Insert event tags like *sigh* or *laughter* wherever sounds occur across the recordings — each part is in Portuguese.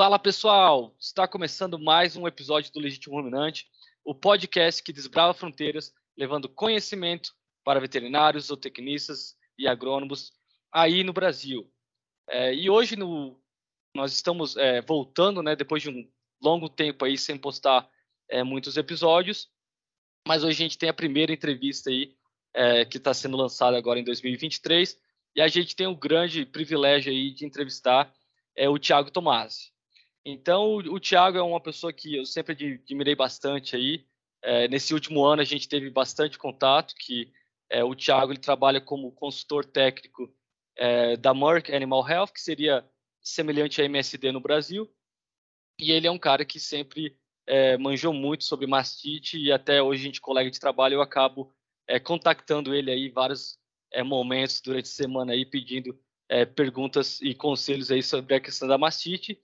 Fala pessoal, está começando mais um episódio do Legítimo Ruminante, o podcast que desbrava fronteiras, levando conhecimento para veterinários, zootecnistas e agrônomos aí no Brasil. É, e hoje no, nós estamos é, voltando, né, depois de um longo tempo aí sem postar é, muitos episódios, mas hoje a gente tem a primeira entrevista aí é, que está sendo lançada agora em 2023 e a gente tem o grande privilégio aí de entrevistar é, o Tiago Tomasi. Então, o, Thiago é uma pessoa que eu sempre admirei bastante aí. É, nesse último ano, a gente teve bastante contato, que é, o Thiago ele trabalha como consultor técnico é, da Merck Animal Health, que seria semelhante à MSD no Brasil. E ele é um cara que sempre é, manjou muito sobre mastite e até hoje a gente colega de trabalho, eu acabo é, contactando ele aí vários é, momentos durante a semana aí pedindo perguntas e conselhos aí sobre a questão da mastite.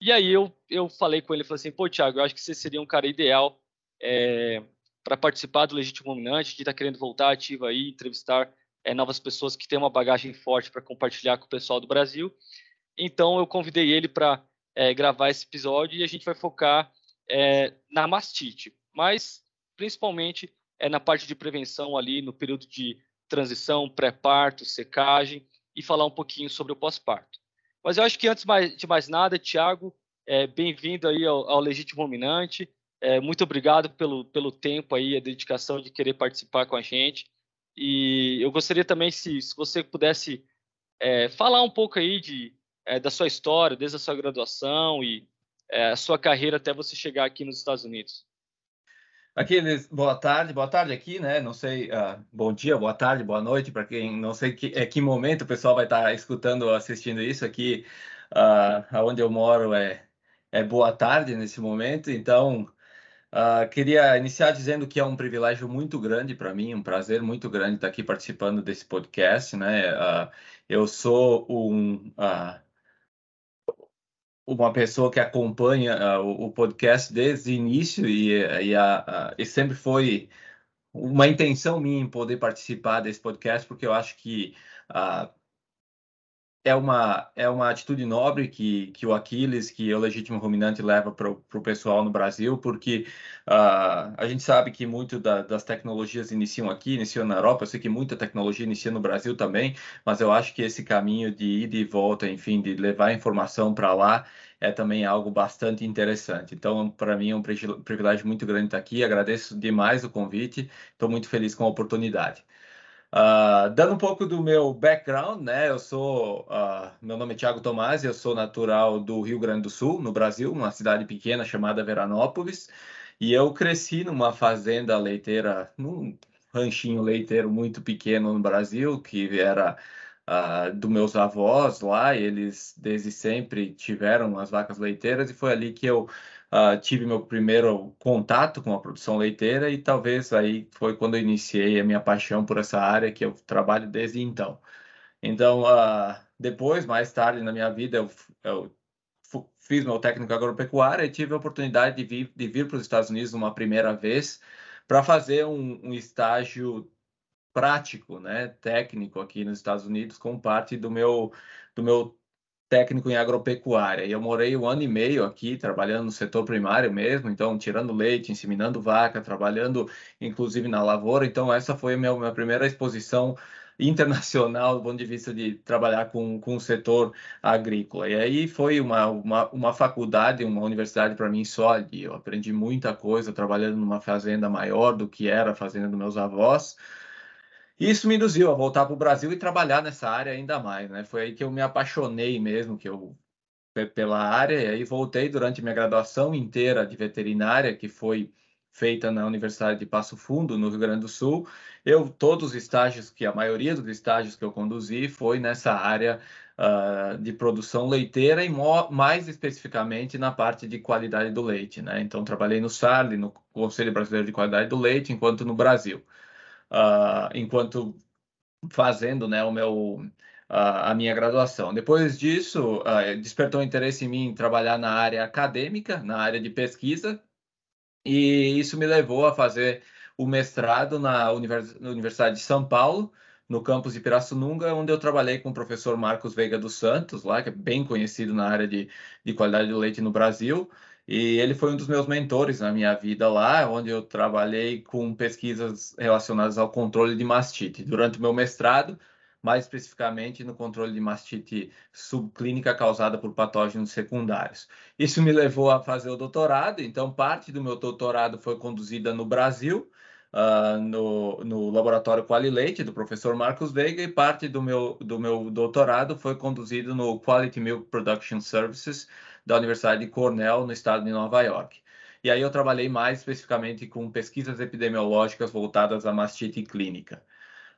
E aí eu, eu falei com ele, falei assim, pô, Thiago, eu acho que você seria um cara ideal é, para participar do Legítimo Dominante, de estar tá querendo voltar ativo aí, entrevistar é, novas pessoas que têm uma bagagem forte para compartilhar com o pessoal do Brasil. Então eu convidei ele para é, gravar esse episódio e a gente vai focar na mastite, mas principalmente é, na parte de prevenção ali no período de transição, pré-parto, secagem e falar um pouquinho sobre o pós-parto. Mas eu acho que antes de mais nada, Tiago, é, bem-vindo aí ao, ao, Legítimo Dominante. É, muito obrigado pelo, pelo tempo aí, a dedicação de querer participar com a gente. E eu gostaria também, se, se você pudesse é, falar um pouco aí de, é, da sua história, desde a sua graduação e é, a sua carreira até você chegar aqui nos Estados Unidos. Aqueles, boa tarde, boa tarde aqui, né? Não sei, uh, bom dia, boa tarde, boa noite, para quem não sei que, é que momento o pessoal vai estar tá escutando ou assistindo isso aqui, uh, onde eu moro é, é boa tarde nesse momento, então uh, queria iniciar dizendo que é um privilégio muito grande para mim, um prazer muito grande estar aqui participando desse podcast, né? Uh, eu sou um uh, uma pessoa que acompanha uh, o, o, podcast desde o início e, e, a, a, e, sempre foi uma intenção minha em poder participar desse podcast, porque eu acho que uh, é uma, é uma atitude nobre que, que o Aquiles, que o legítimo ruminante leva para o pessoal no Brasil, porque uh, a gente sabe que muito da, das tecnologias iniciam aqui, iniciam na Europa, eu sei que muita tecnologia inicia no Brasil também, mas eu acho que esse caminho de ir e volta, enfim, de levar informação para lá, é também algo bastante interessante. Então, para mim é um privilégio muito grande estar aqui, agradeço demais o convite, estou muito feliz com a oportunidade. Uh, dando um pouco do meu background, né? Eu sou, uh, meu nome é Thiago Tomás, eu sou natural do Rio Grande do Sul, no Brasil, uma cidade pequena chamada Veranópolis, e eu cresci numa fazenda leiteira, num ranchinho leiteiro muito pequeno no Brasil, que era uh, dos meus avós lá, eles desde sempre tiveram as vacas leiteiras, e foi ali que eu uh, tive meu primeiro contato com a produção leiteira e talvez aí foi quando eu iniciei a minha paixão por essa área que eu trabalho desde então. Então, uh, depois, mais tarde na minha vida, eu, eu fiz meu técnico agropecuário e tive a oportunidade de vir, de vir para os Estados Unidos uma primeira vez para fazer um, um, estágio prático, né, técnico aqui nos Estados Unidos, como parte do meu, do meu técnico em agropecuária. E eu morei um ano e meio aqui, trabalhando no setor primário mesmo, então tirando leite, inseminando vaca, trabalhando inclusive na lavoura. Então essa foi a minha, minha primeira exposição *laughs* internacional do ponto de vista de trabalhar com, com o setor agrícola. E aí foi uma, uma, uma faculdade, uma universidade para mim só. Eu aprendi muita coisa trabalhando numa fazenda maior do que era a fazenda dos meus avós. Isso me induziu a voltar para o Brasil e trabalhar nessa área ainda mais, né? Foi aí que eu me apaixonei mesmo, que eu pela área, e aí voltei durante minha graduação inteira de veterinária, que foi feita na Universidade de Passo Fundo, no Rio Grande do Sul. Eu todos os estágios que a maioria dos estágios que eu conduzi foi nessa área uh, de produção leiteira e mais especificamente na parte de qualidade do leite, né? Então trabalhei no SARL, no Conselho Brasileiro de Qualidade do Leite, enquanto no Brasil uh, enquanto fazendo né, o meu, uh, a minha graduação. Depois disso, uh, despertou interesse em mim trabalhar na área acadêmica, na área de pesquisa, e isso me levou a fazer o mestrado na Universidade de São Paulo, no campus de Pirassununga, onde eu trabalhei com o professor Marcos Veiga dos Santos, lá, que é bem conhecido na área de, de qualidade do leite no Brasil. E ele foi um dos meus mentores na minha vida lá, onde eu trabalhei com pesquisas relacionadas ao controle de mastite. Durante o meu mestrado, mais especificamente no controle de mastite subclínica causada por patógenos secundários. Isso me levou a fazer o doutorado, então parte do meu doutorado foi conduzida no Brasil, uh, no, no laboratório Qualileite, do professor Marcos Veiga, e parte do meu, do meu doutorado foi conduzido no Quality Milk Production Services da Universidade de Cornell, no estado de Nova York. E aí eu trabalhei mais especificamente com pesquisas epidemiológicas voltadas à mastite clínica.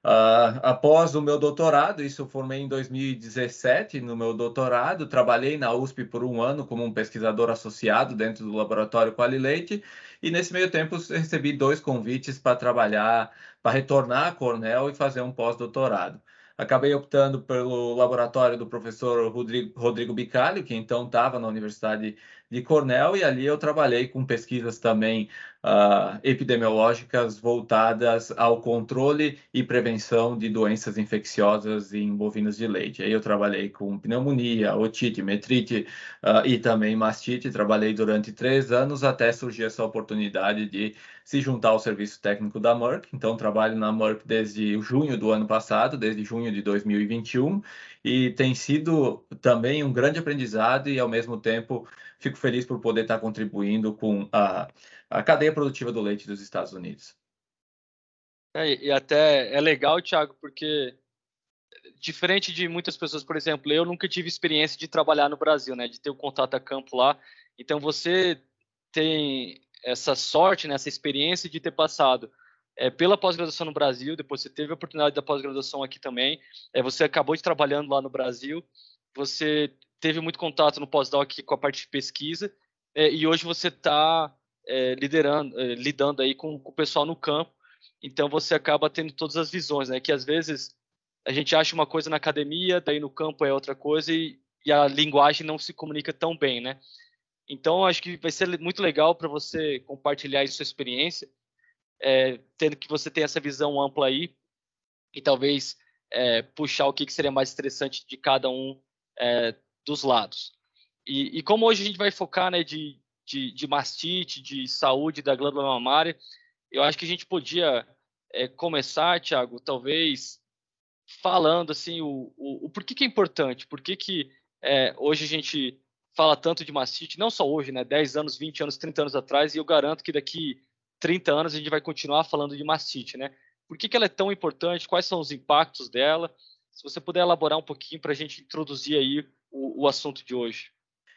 Uh, após o meu doutorado, isso eu formei em 2017 no meu doutorado, trabalhei na USP por um ano como um pesquisador associado dentro do laboratório Qualileite e nesse meio tempo recebi dois convites para trabalhar, para retornar a Cornell e fazer um pós-doutorado. Acabei optando pelo laboratório do professor Rodrigo, Rodrigo Bicalho, que então estava na Universidade de Cornell, e ali eu trabalhei com pesquisas também uh, epidemiológicas voltadas ao controle e prevenção de doenças infecciosas em bovinos de leite. Aí eu trabalhei com pneumonia, otite, metrite uh, e também mastite. Trabalhei durante três anos até surgir essa oportunidade de se juntar ao serviço técnico da Merck. Então, trabalho na Merck desde junho do ano passado, desde junho de 2021, e tem sido também um grande aprendizado e, ao mesmo tempo, fico feliz por poder estar contribuindo com a, a cadeia produtiva do leite dos Estados Unidos. É, e até é legal, Thiago, porque diferente de muitas pessoas, por exemplo, eu nunca tive experiência de trabalhar no Brasil, né, de ter o um contato a campo lá. Então você tem essa sorte, né, essa experiência de ter passado é, pela pós-graduação no Brasil, depois você teve a oportunidade da pós-graduação aqui também, é, você acabou de trabalhando lá no Brasil, você teve muito contato no pós-doc com a parte de pesquisa, é, e hoje você está é, liderando, é, lidando aí com, com, o pessoal no campo, então você acaba tendo todas as visões, né, que às vezes a gente acha uma coisa na academia, daí no campo é outra coisa, e, e a linguagem não se comunica tão bem, né? Então, acho que vai ser muito legal para você compartilhar sua experiência, é, tendo que você tem essa visão ampla aí e talvez é, puxar o que, que, seria mais interessante de cada um é, dos lados. E, e, como hoje a gente vai focar né, de, de, de, mastite, de saúde da glândula mamária, eu acho que a gente podia é, começar, Thiago, talvez falando assim o, o, o porquê que é importante, por que é, hoje a gente fala tanto de mastite, não só hoje, né? 10 anos, 20 anos, 30 anos atrás, e eu garanto que daqui 30 anos a gente vai continuar falando de mastite, né? Por que, que ela é tão importante? Quais são os impactos dela? Se você puder elaborar um pouquinho para a gente introduzir aí o, o, assunto de hoje.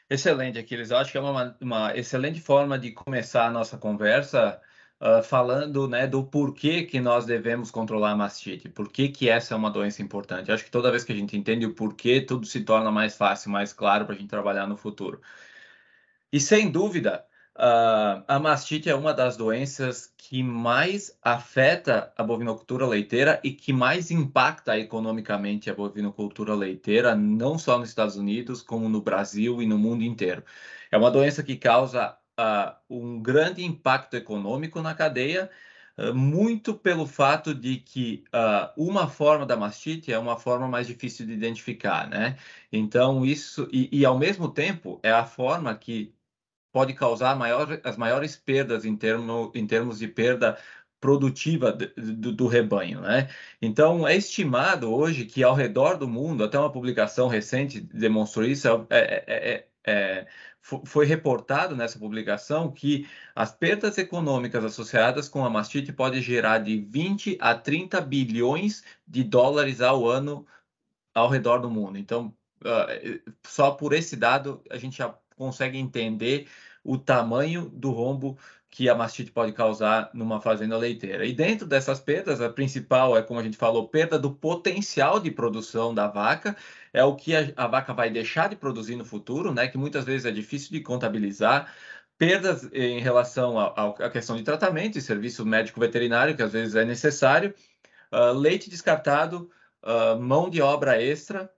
Excelente, Aquiles. Eu acho que é uma, uma excelente forma de começar a nossa conversa uh, falando né, do porquê que nós devemos controlar a mastite, por que, que essa é uma doença importante. Eu acho que toda vez que a gente entende o porquê, tudo se torna mais fácil, mais claro para a gente trabalhar no futuro. E sem dúvida, uh, a mastite é uma das doenças que mais afeta a bovinocultura leiteira e que mais impacta economicamente a bovinocultura leiteira, não só nos Estados Unidos, como no Brasil e no mundo inteiro. É uma doença que causa uh, um grande impacto econômico na cadeia, uh, muito pelo fato de que uma forma da mastite é uma forma mais difícil de identificar, né? Então, isso, e, e ao mesmo tempo, é a forma que pode causar maior, as maiores perdas em, termo, em termos de perda produtiva do, do, rebanho, né? Então é estimado hoje que ao redor do mundo, até uma publicação recente demonstrou isso, é, é, é, é foi reportado nessa publicação que as perdas econômicas associadas com a mastite podem gerar de 20 a 30 bilhões de dólares ao ano ao redor do mundo. Então, uh, só por esse dado a gente já consegue entender o tamanho do rombo que a mastite pode causar numa fazenda leiteira. E dentro dessas perdas, a principal é, como a gente falou, perda do potencial de produção da vaca, é o que a, a vaca vai deixar de produzir no futuro, né, que muitas vezes é difícil de contabilizar, perdas em relação à questão de tratamento e serviço médico veterinário, que às vezes é necessário, uh, leite descartado, uh, mão de obra extra,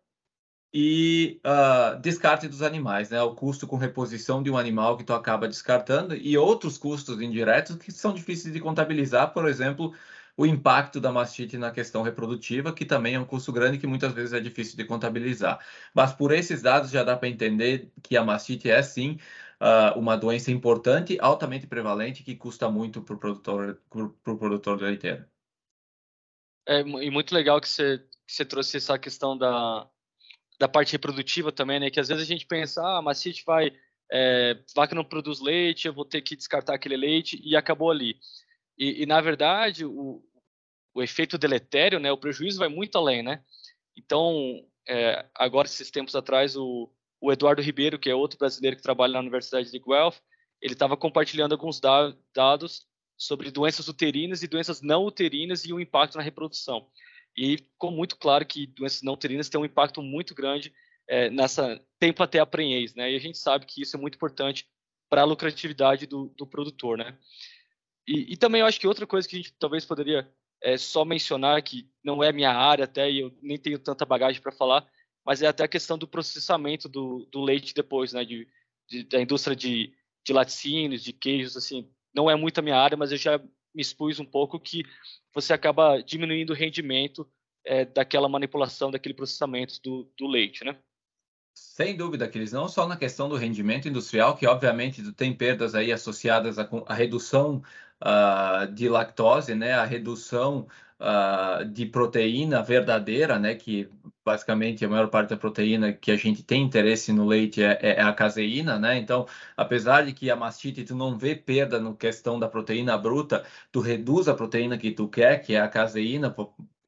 e uh, descarte dos animais, né? O custo com reposição de um animal que tu acaba descartando e outros custos indiretos que são difíceis de contabilizar, por exemplo, o impacto da mastite na questão reprodutiva, que também é um custo grande que muitas vezes é difícil de contabilizar. Mas por esses dados já dá para entender que a mastite é sim uh, uma doença importante, altamente prevalente, que custa muito para o produtor, pro produtor leiteiro. É, e muito legal que você, que você trouxe essa questão da, da parte reprodutiva também, né? Que às vezes a gente pensa, ah, a mastite vai, é, vaca não produz leite, eu vou ter que descartar aquele leite e acabou ali. E, e na verdade, o, o efeito deletério, né, o prejuízo vai muito além, né? Então, é, agora, esses tempos atrás, o, o, Eduardo Ribeiro, que é outro brasileiro que trabalha na Universidade de Guelph, ele estava compartilhando alguns da dados sobre doenças uterinas e doenças não uterinas e o impacto na reprodução. E ficou muito claro que doenças não uterinas têm um impacto muito grande é, nessa tempo até a prenhez, né? E a gente sabe que isso é muito importante para a lucratividade do, do produtor, né? E, e, também eu acho que outra coisa que a gente talvez poderia é, só mencionar, que não é minha área até, e eu nem tenho tanta bagagem para falar, mas é até a questão do processamento do, do leite depois, né, de, de, da indústria de, de laticínios, de queijos, assim, não é muito a minha área, mas eu já me expus um pouco que você acaba diminuindo o rendimento é, daquela manipulação, daquele processamento do, do leite, né? Sem dúvida, Cris, não só na questão do rendimento industrial, que obviamente tem perdas aí associadas à, à redução uh, de lactose, né, a redução uh, de proteína verdadeira, né, que basicamente a maior parte da proteína que a gente tem interesse no leite é, é, é, a caseína, né? Então, apesar de que a mastite tu não vê perda no questão da proteína bruta, tu reduz a proteína que tu quer, que é a caseína,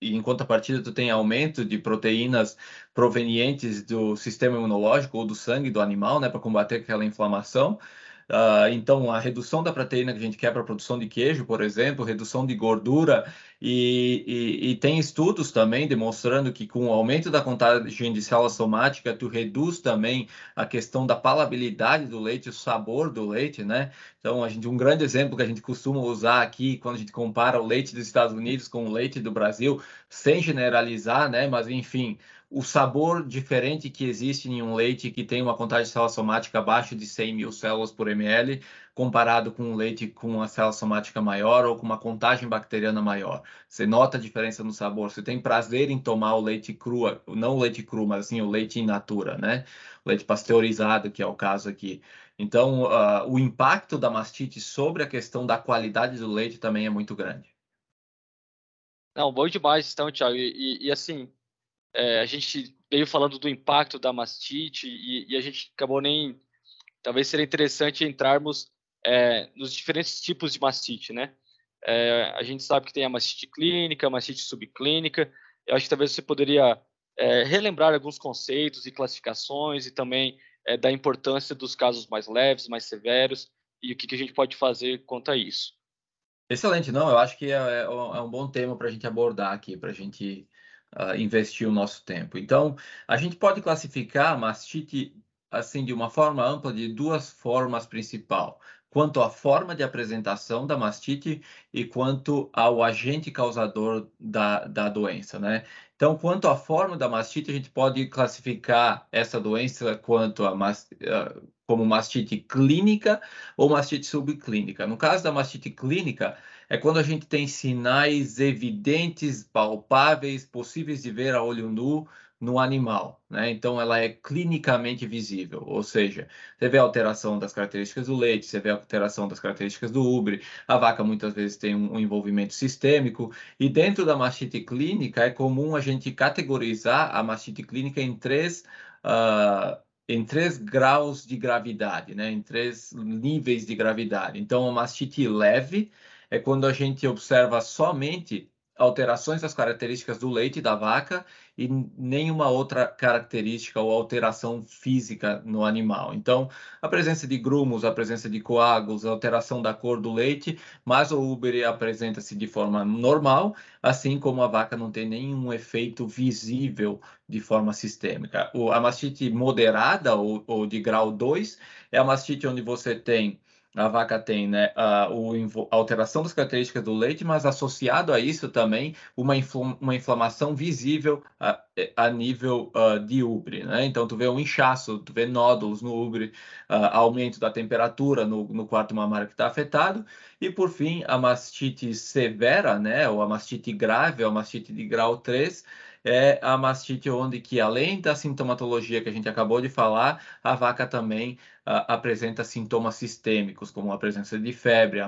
e em contrapartida tu tem aumento de proteínas provenientes do sistema imunológico ou do sangue do animal, né, para combater aquela inflamação. Uh, então, a redução da proteína que a gente quer para a produção de queijo, por exemplo, redução de gordura, e, e, e, tem estudos também demonstrando que com o aumento da contagem de célula somática, tu reduz também a questão da palabilidade do leite, o sabor do leite, né? Então, a gente, um grande exemplo que a gente costuma usar aqui, quando a gente compara o leite dos Estados Unidos com o leite do Brasil, sem generalizar, né? Mas, enfim, o sabor diferente que existe em um leite que tem uma contagem de célula somática abaixo de 100 mil células por ml, comparado com um leite com uma célula somática maior ou com uma contagem bacteriana maior. Você nota a diferença no sabor. Você tem prazer em tomar o leite cru, não o leite cru, mas assim o leite in natura, né? O leite pasteurizado, que é o caso aqui. Então, uh, o impacto da mastite sobre a questão da qualidade do leite também é muito grande. Não, bom demais, então, Thiago. E, e, e assim, é, a gente veio falando do impacto da mastite e, e, a gente acabou nem. Talvez seria interessante entrarmos é, nos diferentes tipos de mastite, né? É, a gente sabe que tem a mastite clínica, a mastite subclínica. Eu acho que talvez você poderia é, relembrar alguns conceitos e classificações e também é, da importância dos casos mais leves, mais severos e o que, que a gente pode fazer quanto a isso. Excelente, não, eu acho que é, é, é um bom tema para a gente abordar aqui, para a gente uh, investir o nosso tempo. Então, a gente pode classificar a mastite assim de uma forma ampla de duas formas principal, quanto à forma de apresentação da mastite e quanto ao agente causador da, da doença, né? Então, quanto à forma da mastite, a gente pode classificar essa doença quanto a uh, como mastite clínica ou mastite subclínica. No caso da mastite clínica, é quando a gente tem sinais evidentes, palpáveis, possíveis de ver a olho nu no animal, né? Então ela é clinicamente visível, ou seja, você vê a alteração das características do leite, você vê a alteração das características do ubre, a vaca muitas vezes tem um, envolvimento sistêmico, e dentro da mastite clínica é comum a gente categorizar a mastite clínica em três uh, em três graus de gravidade, né? Em três níveis de gravidade. Então, a mastite leve é quando a gente observa somente alterações das características do leite da vaca e nenhuma outra característica ou alteração física no animal. Então, a presença de grumos, a presença de coágulos, a alteração da cor do leite, mas o Uber apresenta-se de forma normal, assim como a vaca não tem nenhum efeito visível de forma sistêmica. O, a mastite moderada ou, ou de grau 2 é a mastite onde você tem a vaca tem né, a, o, a, alteração das características do leite, mas associado a isso também uma, uma inflamação visível a, a nível uh, de ubre. Né? Então, tu vê um inchaço, tu vê nódulos no ubre, uh, aumento da temperatura no, no quarto mamário que está afetado, e por fim, a mastite severa, né, ou a mastite grave, a mastite de grau 3, é a mastite onde que além da sintomatologia que a gente acabou de falar, a vaca também uh, apresenta sintomas sistêmicos, como a presença de febre,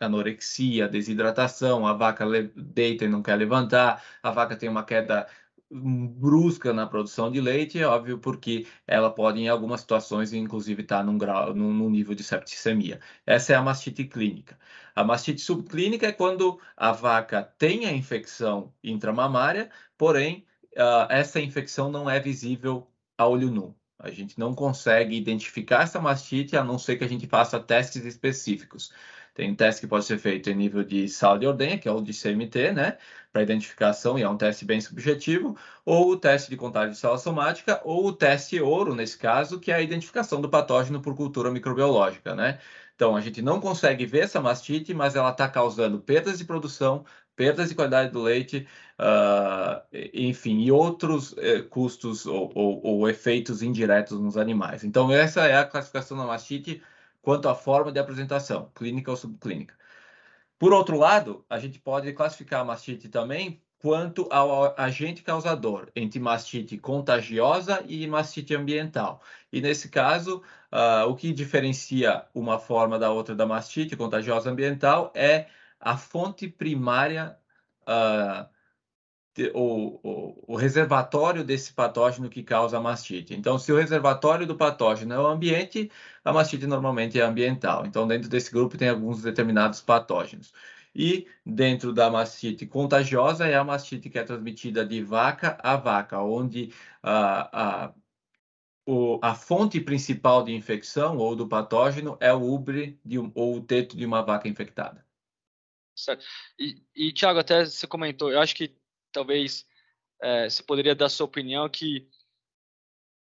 anorexia, desidratação, a vaca deita e não quer levantar, a vaca tem uma queda brusca na produção de leite, é óbvio, porque ela pode, em algumas situações, inclusive estar tá num, grau, num, num nível de septicemia. Essa é a mastite clínica. A mastite subclínica é quando a vaca tem a infecção intramamária, porém, uh, essa infecção não é visível a olho nu. A gente não consegue identificar essa mastite a não ser que a gente faça testes específicos. Tem um teste que pode ser feito em nível de sala de ordenha, que é o de CMT, né? Para identificação, e é um teste bem subjetivo, ou o teste de contágio de célula somática, ou o teste ouro, nesse caso, que é a identificação do patógeno por cultura microbiológica, né? Então, a gente não consegue ver essa mastite, mas ela está causando perdas de produção, perdas de qualidade do leite, uh, enfim, e outros uh, custos ou, ou, ou, efeitos indiretos nos animais. Então, essa é a classificação da mastite quanto à forma de apresentação, clínica ou subclínica. Por outro lado, a gente pode classificar a mastite também quanto ao agente causador, entre mastite contagiosa e mastite ambiental. E nesse caso, uh, o que diferencia uma forma da outra da mastite contagiosa ambiental é a fonte primária uh, o, o, o, reservatório desse patógeno que causa a mastite. Então, se o reservatório do patógeno é o ambiente, a mastite normalmente é ambiental. Então, dentro desse grupo tem alguns determinados patógenos. E dentro da mastite contagiosa é a mastite que é transmitida de vaca a vaca, onde a, a, o, a fonte principal de infecção ou do patógeno é o ubre de ou o teto de uma vaca infectada. Certo. E, e Tiago, até você comentou, eu acho que talvez é, você poderia dar sua opinião que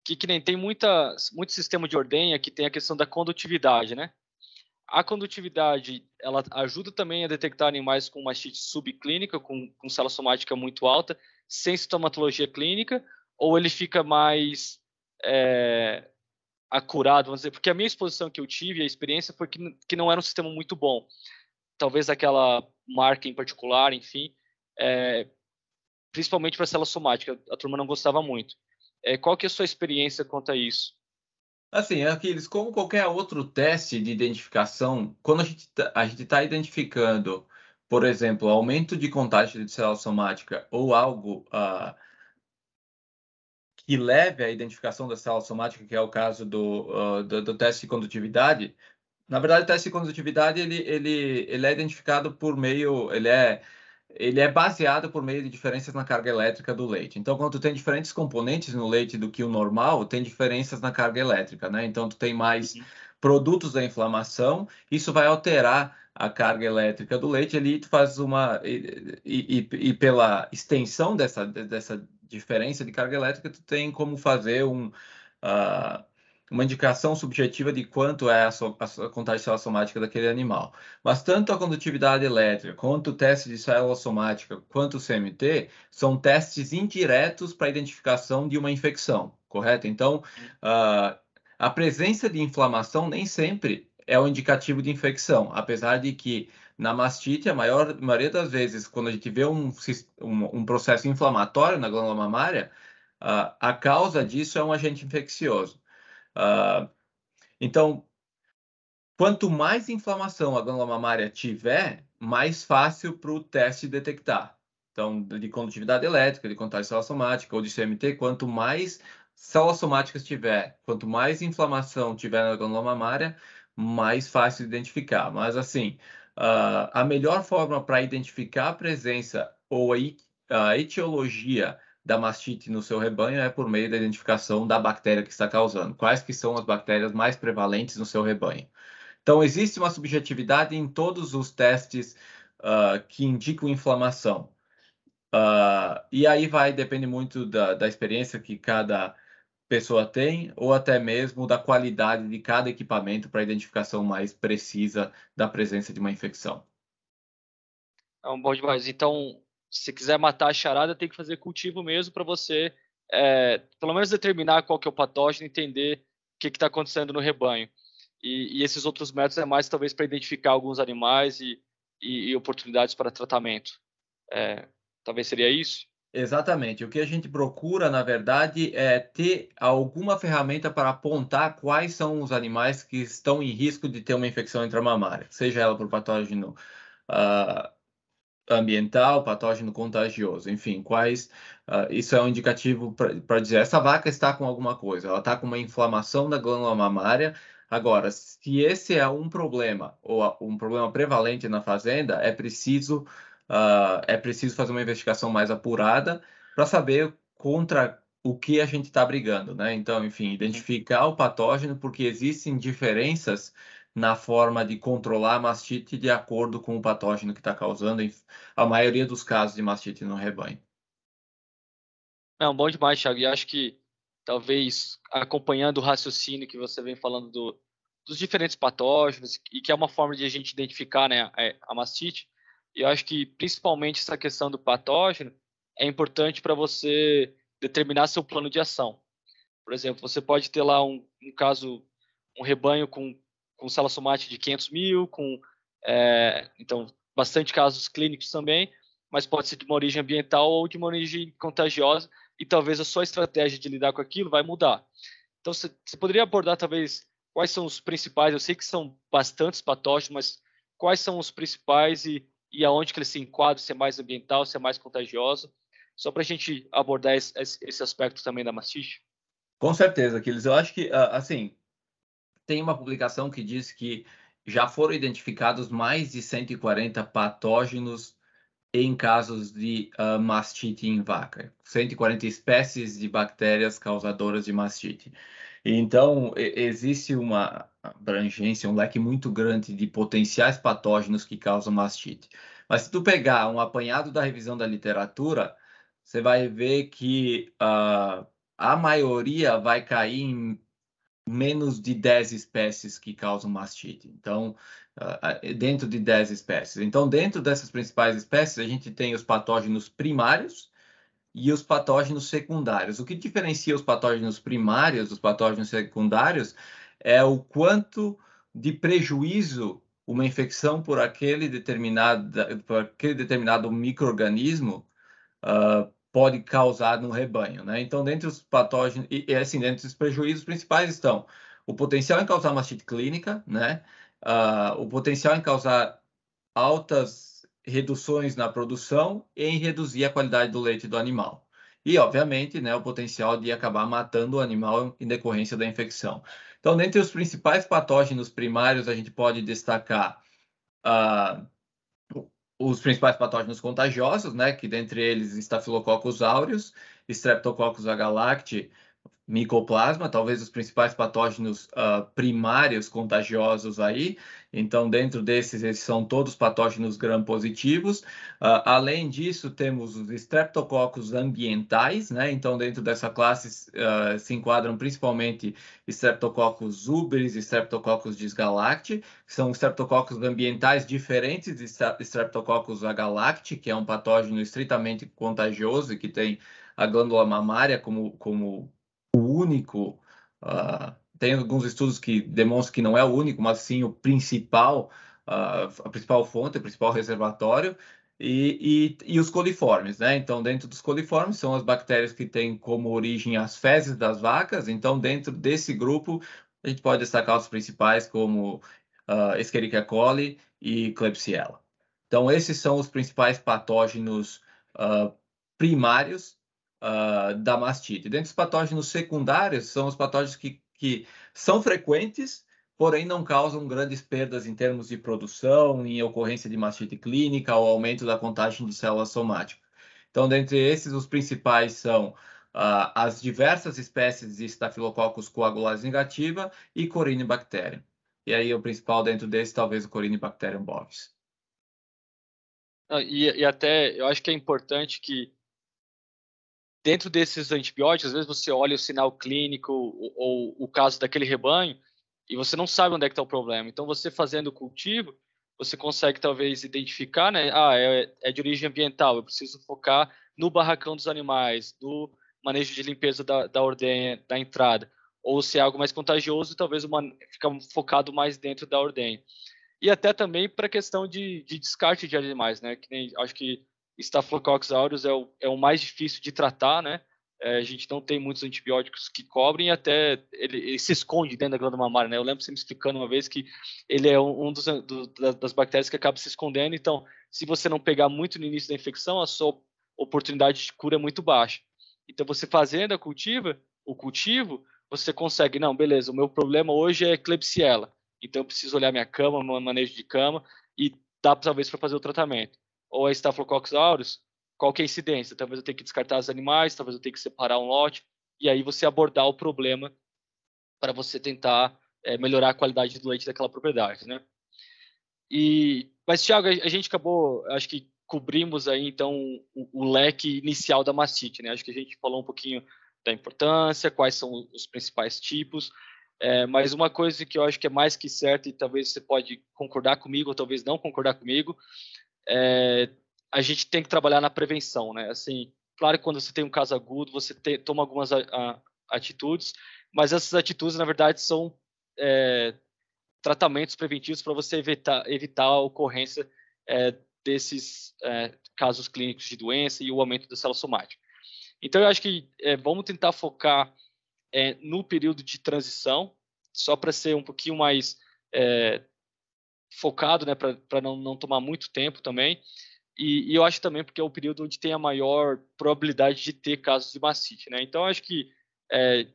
que, que nem tem muita, muito sistema de ordenha que tem a questão da condutividade, né? A condutividade, ela ajuda também a detectar animais com mastite subclínica, com, com célula somática muito alta, sem sintomatologia clínica, ou ele fica mais é, acurado, vamos dizer, porque a minha exposição que eu tive, a experiência, foi que, que não era um sistema muito bom. Talvez aquela marca em particular, enfim, é, principalmente para célula somática, a turma não gostava muito. É, qual que é a sua experiência quanto a isso? Assim, Aquiles, como qualquer outro teste de identificação, quando a gente tá, está identificando, por exemplo, aumento de contágio de célula somática ou algo uh, que leve à identificação da célula somática, que é o caso do, uh, do, do, teste de condutividade, na verdade, o teste de condutividade ele, ele, ele é identificado por meio, ele é ele é baseado por meio de diferenças na carga elétrica do leite. Então, quando tu tem diferentes componentes no leite do que o normal, tem diferenças na carga elétrica, né? Então, tu tem mais uhum. produtos da inflamação, isso vai alterar a carga elétrica do leite, ali tu faz uma... E, e, e pela extensão dessa, dessa diferença de carga elétrica, tu tem como fazer um... Uh, uma indicação subjetiva de quanto é a, so, a contagem de célula somática daquele animal. Mas tanto a condutividade elétrica, quanto o teste de célula somática, quanto o CMT, são testes indiretos para a identificação de uma infecção, correto? Então, uh, a presença de inflamação nem sempre é o indicativo de infecção, apesar de que na mastite, a maior maioria das vezes, quando a gente vê um, um, um processo inflamatório na glândula mamária, uh, a causa disso é um agente infeccioso. Uh, então, quanto mais inflamação a glândula mamária tiver, mais fácil para o teste detectar. Então, de condutividade elétrica, de contagem célula somática ou de CMT, quanto mais células somáticas tiver, quanto mais inflamação tiver na glândula mamária, mais fácil de identificar. Mas, assim, uh, a melhor forma para identificar a presença ou a, a etiologia da mastite no seu rebanho é por meio da identificação da bactéria que está causando. Quais que são as bactérias mais prevalentes no seu rebanho? Então, existe uma subjetividade em todos os testes uh, que indicam inflamação. Uh, e aí vai, depende muito da, da experiência que cada pessoa tem, ou até mesmo da qualidade de cada equipamento para identificação mais precisa da presença de uma infecção. É um bom demais. Então, se quiser matar a charada, tem que fazer cultivo mesmo para você, é, pelo menos determinar qual que é o patógeno, entender o que está acontecendo no rebanho. E, e, esses outros métodos é mais talvez para identificar alguns animais e, e, e oportunidades para tratamento. É, talvez seria isso? Exatamente. O que a gente procura, na verdade, é ter alguma ferramenta para apontar quais são os animais que estão em risco de ter uma infecção intramamária, seja ela por patógeno uh, ambiental, patógeno contagioso, enfim, quais. Uh, isso é um indicativo para dizer essa vaca está com alguma coisa, ela está com uma inflamação da glândula mamária. Agora, se esse é um problema ou um problema prevalente na fazenda, é preciso uh, é preciso fazer uma investigação mais apurada para saber contra o que a gente está brigando, né? Então, enfim, identificar o patógeno, porque existem diferenças na forma de controlar a mastite de acordo com o patógeno que está causando a maioria dos casos de mastite no rebanho. Não, bom demais, Thiago. E acho que talvez acompanhando o raciocínio que você vem falando do, dos diferentes patógenos e que é uma forma de a gente identificar né, a mastite, eu acho que principalmente essa questão do patógeno é importante para você determinar seu plano de ação. Por exemplo, você pode ter lá um, um caso, um rebanho com, com salassomate de 500 mil, com é, então bastante casos clínicos também, mas pode ser de uma origem ambiental ou de uma origem contagiosa e talvez a sua estratégia de lidar com aquilo vai mudar. Então você, poderia abordar talvez quais são os principais? Eu sei que são bastantes patógenos, mas quais são os principais e e aonde que ele se enquadra, se é mais ambiental, se é mais contagioso, só para a gente abordar esse, esse, aspecto também da mastite. Com certeza, Aquiles. Eu acho que, ah, assim, tem uma publicação que diz que já foram identificados mais de 140 patógenos em casos de uh, mastite em vaca, 140 espécies de bactérias causadoras de mastite. Então, existe uma abrangência, um leque muito grande de potenciais patógenos que causam mastite. Mas se tu pegar um apanhado da revisão da literatura, você vai ver que uh, a maioria vai cair em menos de 10 espécies que causam mastite. Então, uh, dentro de 10 espécies. Então, dentro dessas principais espécies, a gente tem os patógenos primários, e os patógenos secundários. O que diferencia os patógenos primários dos patógenos secundários é o quanto de prejuízo uma infecção por aquele determinado, por aquele determinado microorganismo uh, pode causar no rebanho, né? Então, dentre os patógenos, e, e assim, dentre os prejuízos principais estão o potencial em causar mastite clínica, né? Uh, o potencial em causar altas reduções na produção e em reduzir a qualidade do leite do animal. E, obviamente, né, o potencial de acabar matando o animal em decorrência da infecção. Então, dentre os principais patógenos primários, a gente pode destacar uh, os principais patógenos contagiosos, né, que dentre eles Staphylococcus aureus, Streptococcus agalacti, micoplasma, talvez os principais patógenos uh, primários contagiosos aí. Então, dentro desses, esses são todos patógenos gram-positivos. Uh, além disso, temos os streptococcus ambientais, né? Então, dentro dessa classe uh, se enquadram principalmente Streptococcus ubris e Streptococcus disgalacti, que são streptococcus ambientais diferentes de Streptococcus agalacti, que é um patógeno estritamente contagioso e que tem a glândula mamária como, como o único. Uh, tem alguns estudos que demonstram que não é o único, mas sim o principal, uh, a principal fonte, o principal reservatório, e, e, e, os coliformes, né? Então, dentro dos coliformes são as bactérias que têm como origem as fezes das vacas. Então, dentro desse grupo, a gente pode destacar os principais como uh, Escherichia coli e Klebsiella. Então, esses são os principais patógenos uh, primários uh, da mastite. Dentre os patógenos secundários, são os patógenos que, que são frequentes, porém não causam grandes perdas em termos de produção, em ocorrência de mastite clínica ou aumento da contagem de células somáticas. Então, dentre esses, os principais são uh, as diversas espécies de Staphylococcus coagulase negativa e Corynebacterium. E aí, o principal dentro desse, talvez o Corynebacterium bovis. E, e até, eu acho que é importante que dentro desses antibióticos, às vezes você olha o sinal clínico ou, ou o caso daquele rebanho e você não sabe onde é que está o problema. Então, você fazendo o cultivo, você consegue talvez identificar, né? Ah, é, é de origem ambiental, eu preciso focar no barracão dos animais, no manejo de limpeza da, da ordenha, da entrada. Ou se é algo mais contagioso, talvez uma, fica focado mais dentro da ordenha. E até também para a questão de, de, descarte de animais, né? Que nem, acho que Staphylococcus aureus é o, é o mais difícil de tratar, né? É, a gente não tem muitos antibióticos que cobrem até ele, ele, se esconde dentro da glândula mamária, né? Eu lembro você me explicando uma vez que ele é um dos do, das bactérias que acaba se escondendo. Então, se você não pegar muito no início da infecção, a sua oportunidade de cura é muito baixa. Então, você fazendo a cultiva, o cultivo, você consegue, não, beleza, o meu problema hoje é Klebsiella. Então, eu preciso olhar minha cama, meu manejo de cama e dá talvez para fazer o tratamento. Ou a Staphylococcus aureus, qual que é a incidência? Talvez eu tenha que descartar os animais, talvez eu tenha que separar um lote, e aí você abordar o problema para você tentar é, melhorar a qualidade do leite daquela propriedade, né? E, mas, Thiago, a gente acabou, acho que cobrimos aí, então, o, o leque inicial da mastite, né? Acho que a gente falou um pouquinho da importância, quais são os principais tipos, é, mas uma coisa que eu acho que é mais que certa, e talvez você pode concordar comigo, ou talvez não concordar comigo, é, a gente tem que trabalhar na prevenção, né? Assim, claro que quando você tem um caso agudo, você te, toma algumas a, a, atitudes, mas essas atitudes, na verdade, são é, tratamentos preventivos para você evitar, evitar a ocorrência é, desses é, casos clínicos de doença e o aumento da célula somática. Então, eu acho que é, vamos tentar focar é, no período de transição, só para ser um pouquinho mais é, focado, né, para não, não tomar muito tempo também. E, e, eu acho também porque é o período onde tem a maior probabilidade de ter casos de mastite, né? Então, acho que é,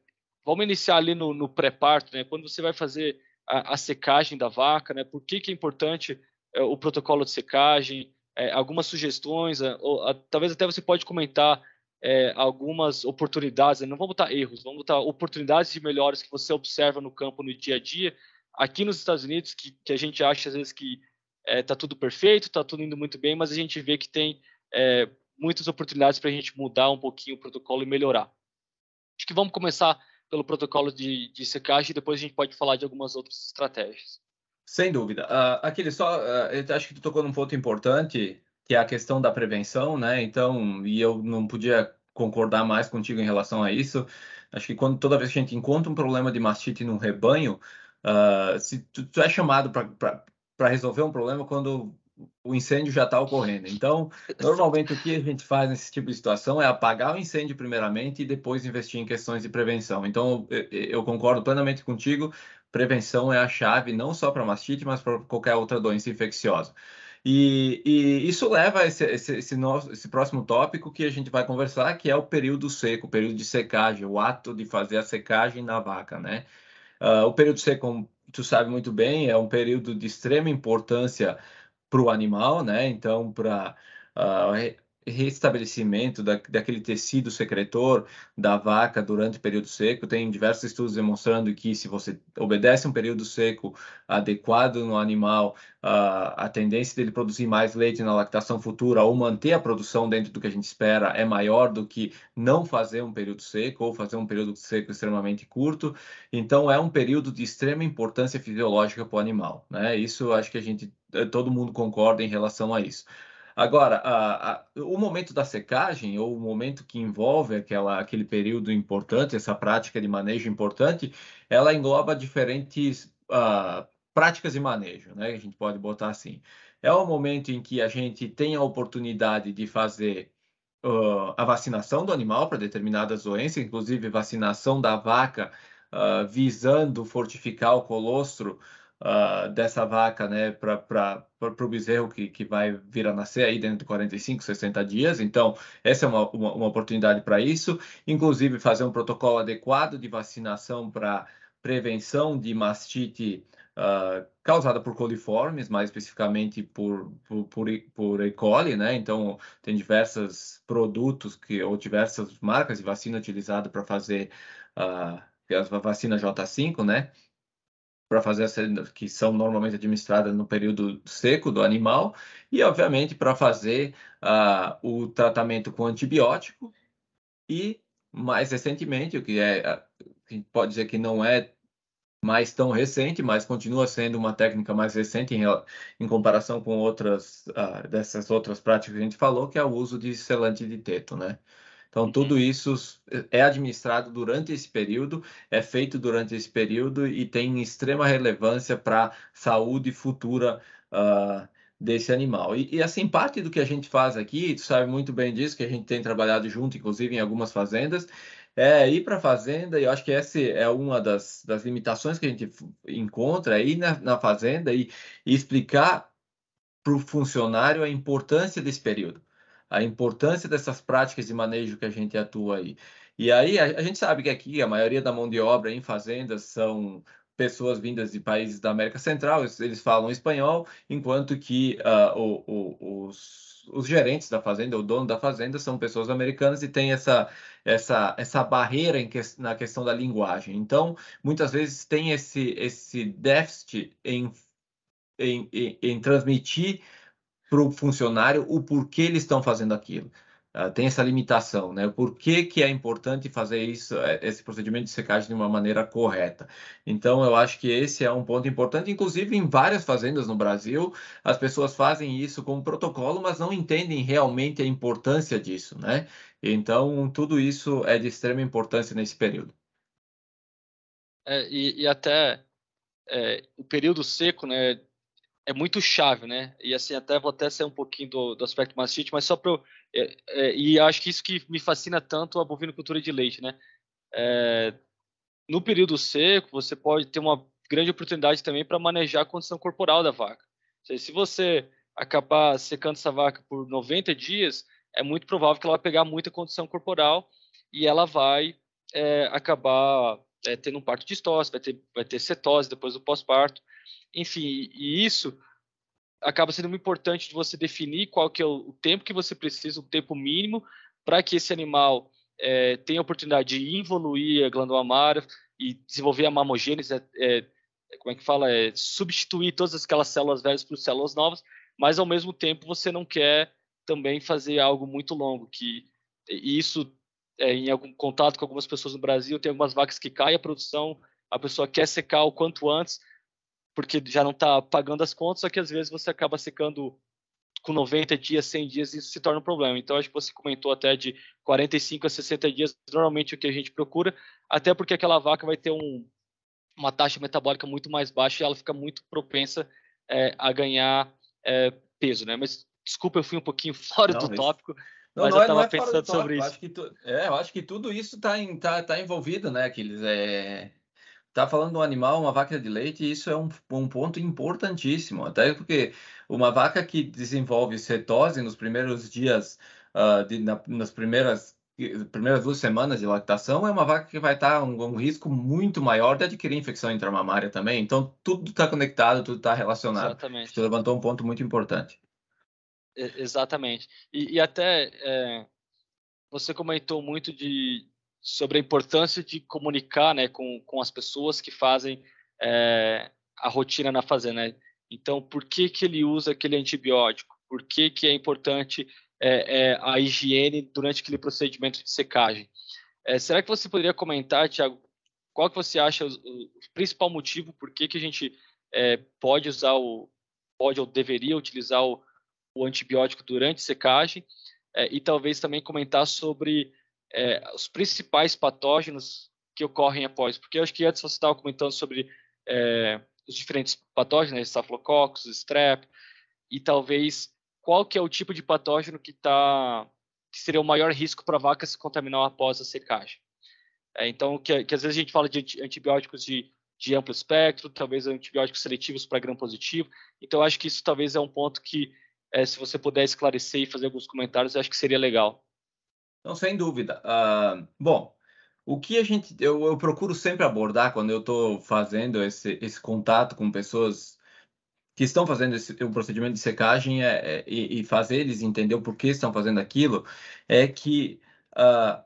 vamos iniciar ali no, no pré-parto, né? Quando você vai fazer a, a, secagem da vaca, né? Por que, que é importante é, o protocolo de secagem? É, algumas sugestões, é, ou, a, talvez até você pode comentar é, algumas oportunidades, né? não vamos botar erros, vamos botar oportunidades de melhores que você observa no campo no dia a dia, aqui nos Estados Unidos, que, que a gente acha às vezes que está é, tá tudo perfeito, está tudo indo muito bem, mas a gente vê que tem é, muitas oportunidades para a gente mudar um pouquinho o protocolo e melhorar. Acho que vamos começar pelo protocolo de, de secagem e depois a gente pode falar de algumas outras estratégias. Sem dúvida. Uh, aquele só, uh, acho que tu tocou num ponto importante, que é a questão da prevenção, né? Então, e eu não podia concordar mais contigo em relação a isso. Acho que quando toda vez que a gente encontra um problema de mastite no rebanho, uh, se tu, tu é chamado para resolver um problema quando o incêndio já está ocorrendo. Então, normalmente o que a gente faz nesse tipo de situação é apagar o incêndio primeiramente e depois investir em questões de prevenção. Então, eu concordo plenamente contigo, prevenção é a chave não só para mastite, mas para qualquer outra doença infecciosa. E, e isso leva a esse, esse, esse, nosso, esse próximo tópico que a gente vai conversar, que é o período seco, o período de secagem, o ato de fazer a secagem na vaca, né? Uh, o período seco tu sabe muito bem, é um período de extrema importância para o animal, né? Então, para uh, ah, restabelecimento da, daquele tecido secretor da vaca durante o período seco. Tem diversos estudos demonstrando que se você obedece um período seco adequado no animal, uh, a tendência dele produzir mais leite na lactação futura ou manter a produção dentro do que a gente espera é maior do que não fazer um período seco ou fazer um período seco extremamente curto. Então é um período de extrema importância fisiológica para o animal, né? Isso acho que a gente todo mundo concorda em relação a isso. Agora, a, a, o momento da secagem, ou o momento que envolve aquela, aquele período importante, essa prática de manejo importante, ela engloba diferentes uh, práticas de manejo, né? A gente pode botar assim. É o momento em que a gente tem a oportunidade de fazer uh, a vacinação do animal para determinadas doenças, inclusive vacinação da vaca, uh, visando fortificar o colostro uh, dessa vaca, né, para o bezerro que, que vai vir a nascer aí dentro de 45, 60 dias. Então, essa é uma, uma, uma oportunidade para isso. Inclusive, fazer um protocolo adequado de vacinação para prevenção de mastite uh, causada por coliformes, mais especificamente por, por, por, por E. coli, né? Então, tem diversos produtos que, ou diversas marcas de vacina utilizadas para fazer uh, a vacina J5, né? Para fazer essa, que são normalmente administradas no período seco do animal e obviamente para fazer uh, o tratamento com antibiótico e mais recentemente, o que é, a gente pode dizer que não é mais tão recente, mas continua sendo uma técnica mais recente em, em comparação com outras uh, dessas outras práticas que a gente falou, que é o uso de selante de teto, né? Então, uhum. tudo isso é administrado durante esse período, é feito durante esse período e tem extrema relevância para a saúde futura uh, desse animal. E, e, assim, parte do que a gente faz aqui, tu sabe muito bem disso, que a gente tem trabalhado junto, inclusive em algumas fazendas, é ir para a fazenda, e eu acho que essa é uma das, das limitações que a gente encontra, é ir na, na fazenda e, e explicar para o funcionário a importância desse período, a importância dessas práticas de manejo que a gente atua aí. E aí a, a gente sabe que aqui a maioria da mão de obra em fazendas são pessoas vindas de países da América Central, eles falam espanhol, enquanto que uh, o, o, os, os, gerentes da fazenda, o dono da fazenda, são pessoas americanas e tem essa, essa, essa barreira que, na questão da linguagem. Então, muitas vezes tem esse, esse déficit em, em, em, em transmitir para o funcionário o porquê eles estão fazendo aquilo. Uh, tem essa limitação, né? Por que, que é importante fazer isso, é, esse procedimento de secagem de uma maneira correta? Então, eu acho que esse é um ponto importante. Inclusive, em várias fazendas no Brasil, as pessoas fazem isso como protocolo, mas não entendem realmente a importância disso, né? Então, tudo isso é de extrema importância nesse período. É, e, e, até é, o período seco, né? É muito chave, né? E assim, até vou até sair um pouquinho do, do aspecto mastite, mas só para é, é, e acho que isso que me fascina tanto a bovinocultura de leite, né? É, no período seco, você pode ter uma grande oportunidade também para manejar a condição corporal da vaca. Seja, se você acabar secando essa vaca por 90 dias, é muito provável que ela vai pegar muita condição corporal e ela vai é, acabar é, tendo um parto de estose, vai ter, vai ter cetose depois do pós-parto. Enfim, e isso acaba sendo muito importante de você definir qual que é o, tempo que você precisa, o tempo mínimo, para que esse animal é, tenha a oportunidade de evoluir a glândula mamária e desenvolver a mamogênese, é, é, como é que fala, é, substituir todas aquelas células velhas por células novas, mas ao mesmo tempo você não quer também fazer algo muito longo, que isso é, em algum contato com algumas pessoas no Brasil, tem algumas vacas que caem a produção, a pessoa quer secar o quanto antes, porque já não está pagando as contas, só que às vezes você acaba secando com 90 dias, 100 dias, e isso se torna um problema. Então, acho que você comentou até de 45 a 60 dias, normalmente o que a gente procura, até porque aquela vaca vai ter um, uma taxa metabólica muito mais baixa e ela fica muito propensa é, a ganhar é, peso, né? Mas, desculpa, eu fui um pouquinho *laughs* fora não, do tópico, não, mas não eu estava é, pensando sobre isso. Eu acho, que tu, é, eu acho que tudo isso está tá, tá envolvido, né, Aquiles? É, está falando de um animal, uma vaca de leite, e isso é um, um ponto importantíssimo, até porque uma vaca que desenvolve cetose nos primeiros dias, uh, de, na, nas primeiras primeiras duas semanas de lactação é uma vaca que vai estar um, um risco muito maior de adquirir infecção intramamária também. Então, tudo está conectado, tudo está relacionado. Exatamente. Você levantou um ponto muito importante. Exatamente. E, e até é, você comentou muito de, sobre a importância de comunicar né, com, com as pessoas que fazem é, a rotina na fazenda. Né? Então, por que, que ele usa aquele antibiótico? Por que, que é importante é, é, a higiene durante aquele procedimento de secagem? Será que você poderia comentar, Tiago, qual que você acha o, o, principal motivo por que, que a gente pode usar o pode ou deveria utilizar o, o antibiótico durante secagem e talvez também comentar sobre é, os principais patógenos que ocorrem após, porque eu acho que antes você estava comentando sobre é, os diferentes patógenos, né, estafilococcus, strep, e talvez qual que é o tipo de patógeno que tá que seria o maior risco para a vaca se contaminar após a secagem. É, então, que, que, às vezes a gente fala de antibióticos de, de amplo espectro, talvez antibióticos seletivos para gram positivo. Então, acho que isso talvez é um ponto que, é, se você puder esclarecer e fazer alguns comentários, acho que seria legal. Não, sem dúvida. Uh, bom, o que a gente eu, eu procuro sempre abordar quando eu estou fazendo esse, esse contato com pessoas que estão fazendo esse, o procedimento de secagem é, é, e, e, fazer eles entender o porquê estão fazendo aquilo é que uh,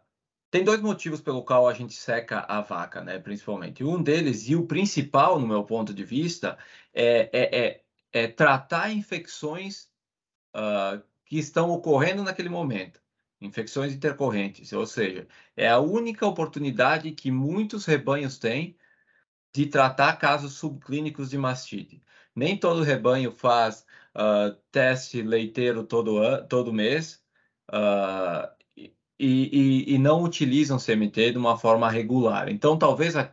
tem dois motivos pelo qual a gente seca a vaca, né? Principalmente. Um deles, e o principal, no meu ponto de vista, é, é, é, é tratar infecções uh, que estão ocorrendo naquele momento. Infecções intercorrentes, ou seja, é a única oportunidade que muitos rebanhos têm de tratar casos subclínicos de mastite. Nem todo rebanho faz uh, teste leiteiro todo, todo mês uh, e, e, e, não utilizam CMT de uma forma regular. Então, talvez a,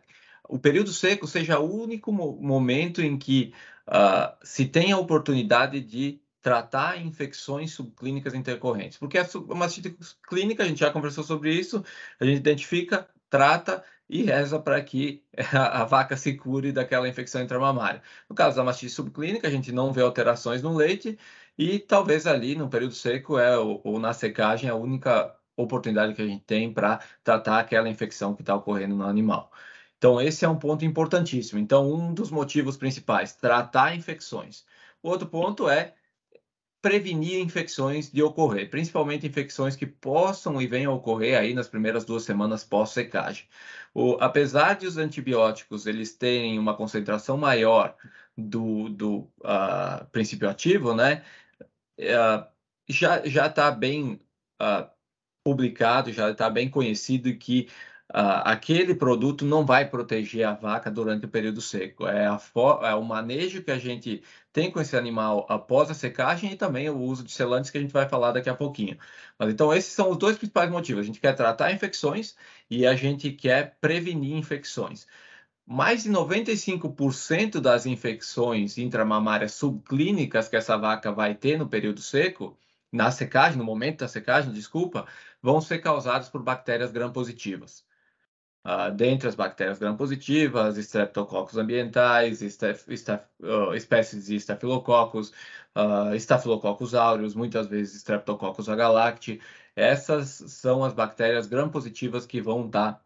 o período seco seja o único momento em que uh, se tem a oportunidade de tratar infecções subclínicas intercorrentes. Porque a mastite clínica, a gente já conversou sobre isso, a gente identifica, trata e reza para que *laughs* a, vaca se cure daquela infecção intramamária. No caso da mastite subclínica, a gente não vê alterações no leite e talvez ali no período seco é ou, ou na secagem a única oportunidade que a gente tem para tratar aquela infecção que está ocorrendo no animal. Então, esse é um ponto importantíssimo. Então, um dos motivos principais, tratar infecções. O outro ponto é prevenir infecções de ocorrer, principalmente infecções que possam e venham a ocorrer aí nas primeiras duas semanas pós-secagem. apesar de os antibióticos eles terem uma concentração maior do, do uh, princípio ativo, né, uh, já está bem uh, publicado, já está bem conhecido que Uh, aquele produto não vai proteger a vaca durante o período seco. É, é, o manejo que a gente tem com esse animal após a secagem e também o uso de selantes que a gente vai falar daqui a pouquinho. Mas então esses são os dois principais motivos. A gente quer tratar infecções e a gente quer prevenir infecções. Mais de 95% das infecções intramamárias subclínicas que essa vaca vai ter no período seco, na secagem, no momento da secagem, desculpa, vão ser causadas por bactérias gram-positivas. Uh, dentre as bactérias gram-positivas, streptococcus ambientais, uh, espécies de estafilococcus, uh, estafilococcus aureus, muitas vezes streptococcus agalacti. Essas são as bactérias gram-positivas que vão estar tá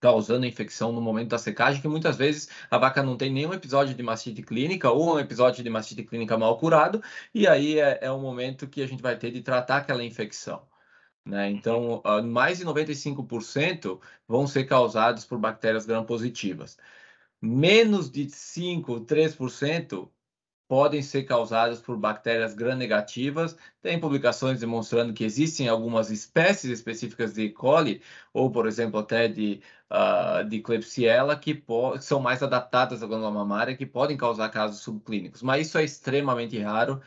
causando infecção no momento da secagem, que muitas vezes a vaca não tem nenhum episódio de mastite clínica ou um episódio de mastite clínica mal curado, e aí é, é o momento que a gente vai ter de tratar aquela infecção. Né? Então, mais de 95% vão ser causados por bactérias gram-positivas. Menos de 5, 3% podem ser causadas por bactérias gram-negativas. Tem publicações demonstrando que existem algumas espécies específicas de E. coli, ou, por exemplo, até de, uh, de Klebsiella, que são mais adaptadas à glândula mamária, que podem causar casos subclínicos. Mas isso é extremamente raro.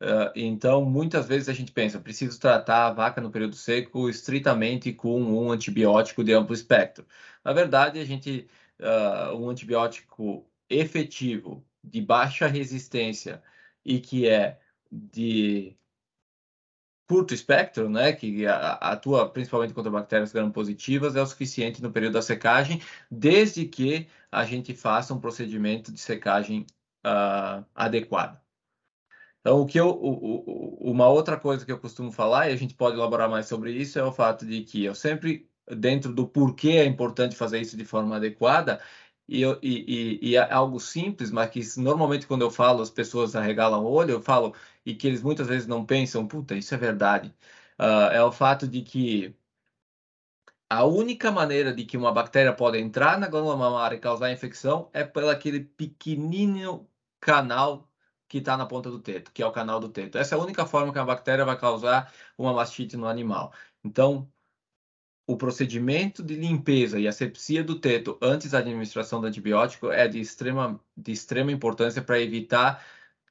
Uh, então, muitas vezes a gente pensa, preciso tratar a vaca no período seco estritamente com um antibiótico de amplo espectro. Na verdade, a gente, uh, um antibiótico efetivo, de baixa resistência e que é de curto espectro, né, que atua principalmente contra bactérias gram-positivas, é o suficiente no período da secagem, desde que a gente faça um procedimento de secagem uh, adequado. Então, o que eu, o, o, uma outra coisa que eu costumo falar, e a gente pode elaborar mais sobre isso, é o fato de que eu sempre, dentro do porquê é importante fazer isso de forma adequada, e, eu, e, e, e, é algo simples, mas que normalmente quando eu falo, as pessoas arregalam o olho, eu falo, e que eles muitas vezes não pensam, puta, isso é verdade. Uh, é o fato de que a única maneira de que uma bactéria pode entrar na glândula mamária e causar infecção é pelo aquele pequenininho canal que está na ponta do teto, que é o canal do teto. Essa é a única forma que a bactéria vai causar uma mastite no animal. Então, o procedimento de limpeza e asepsia do teto antes da administração do antibiótico é de extrema, de extrema importância para evitar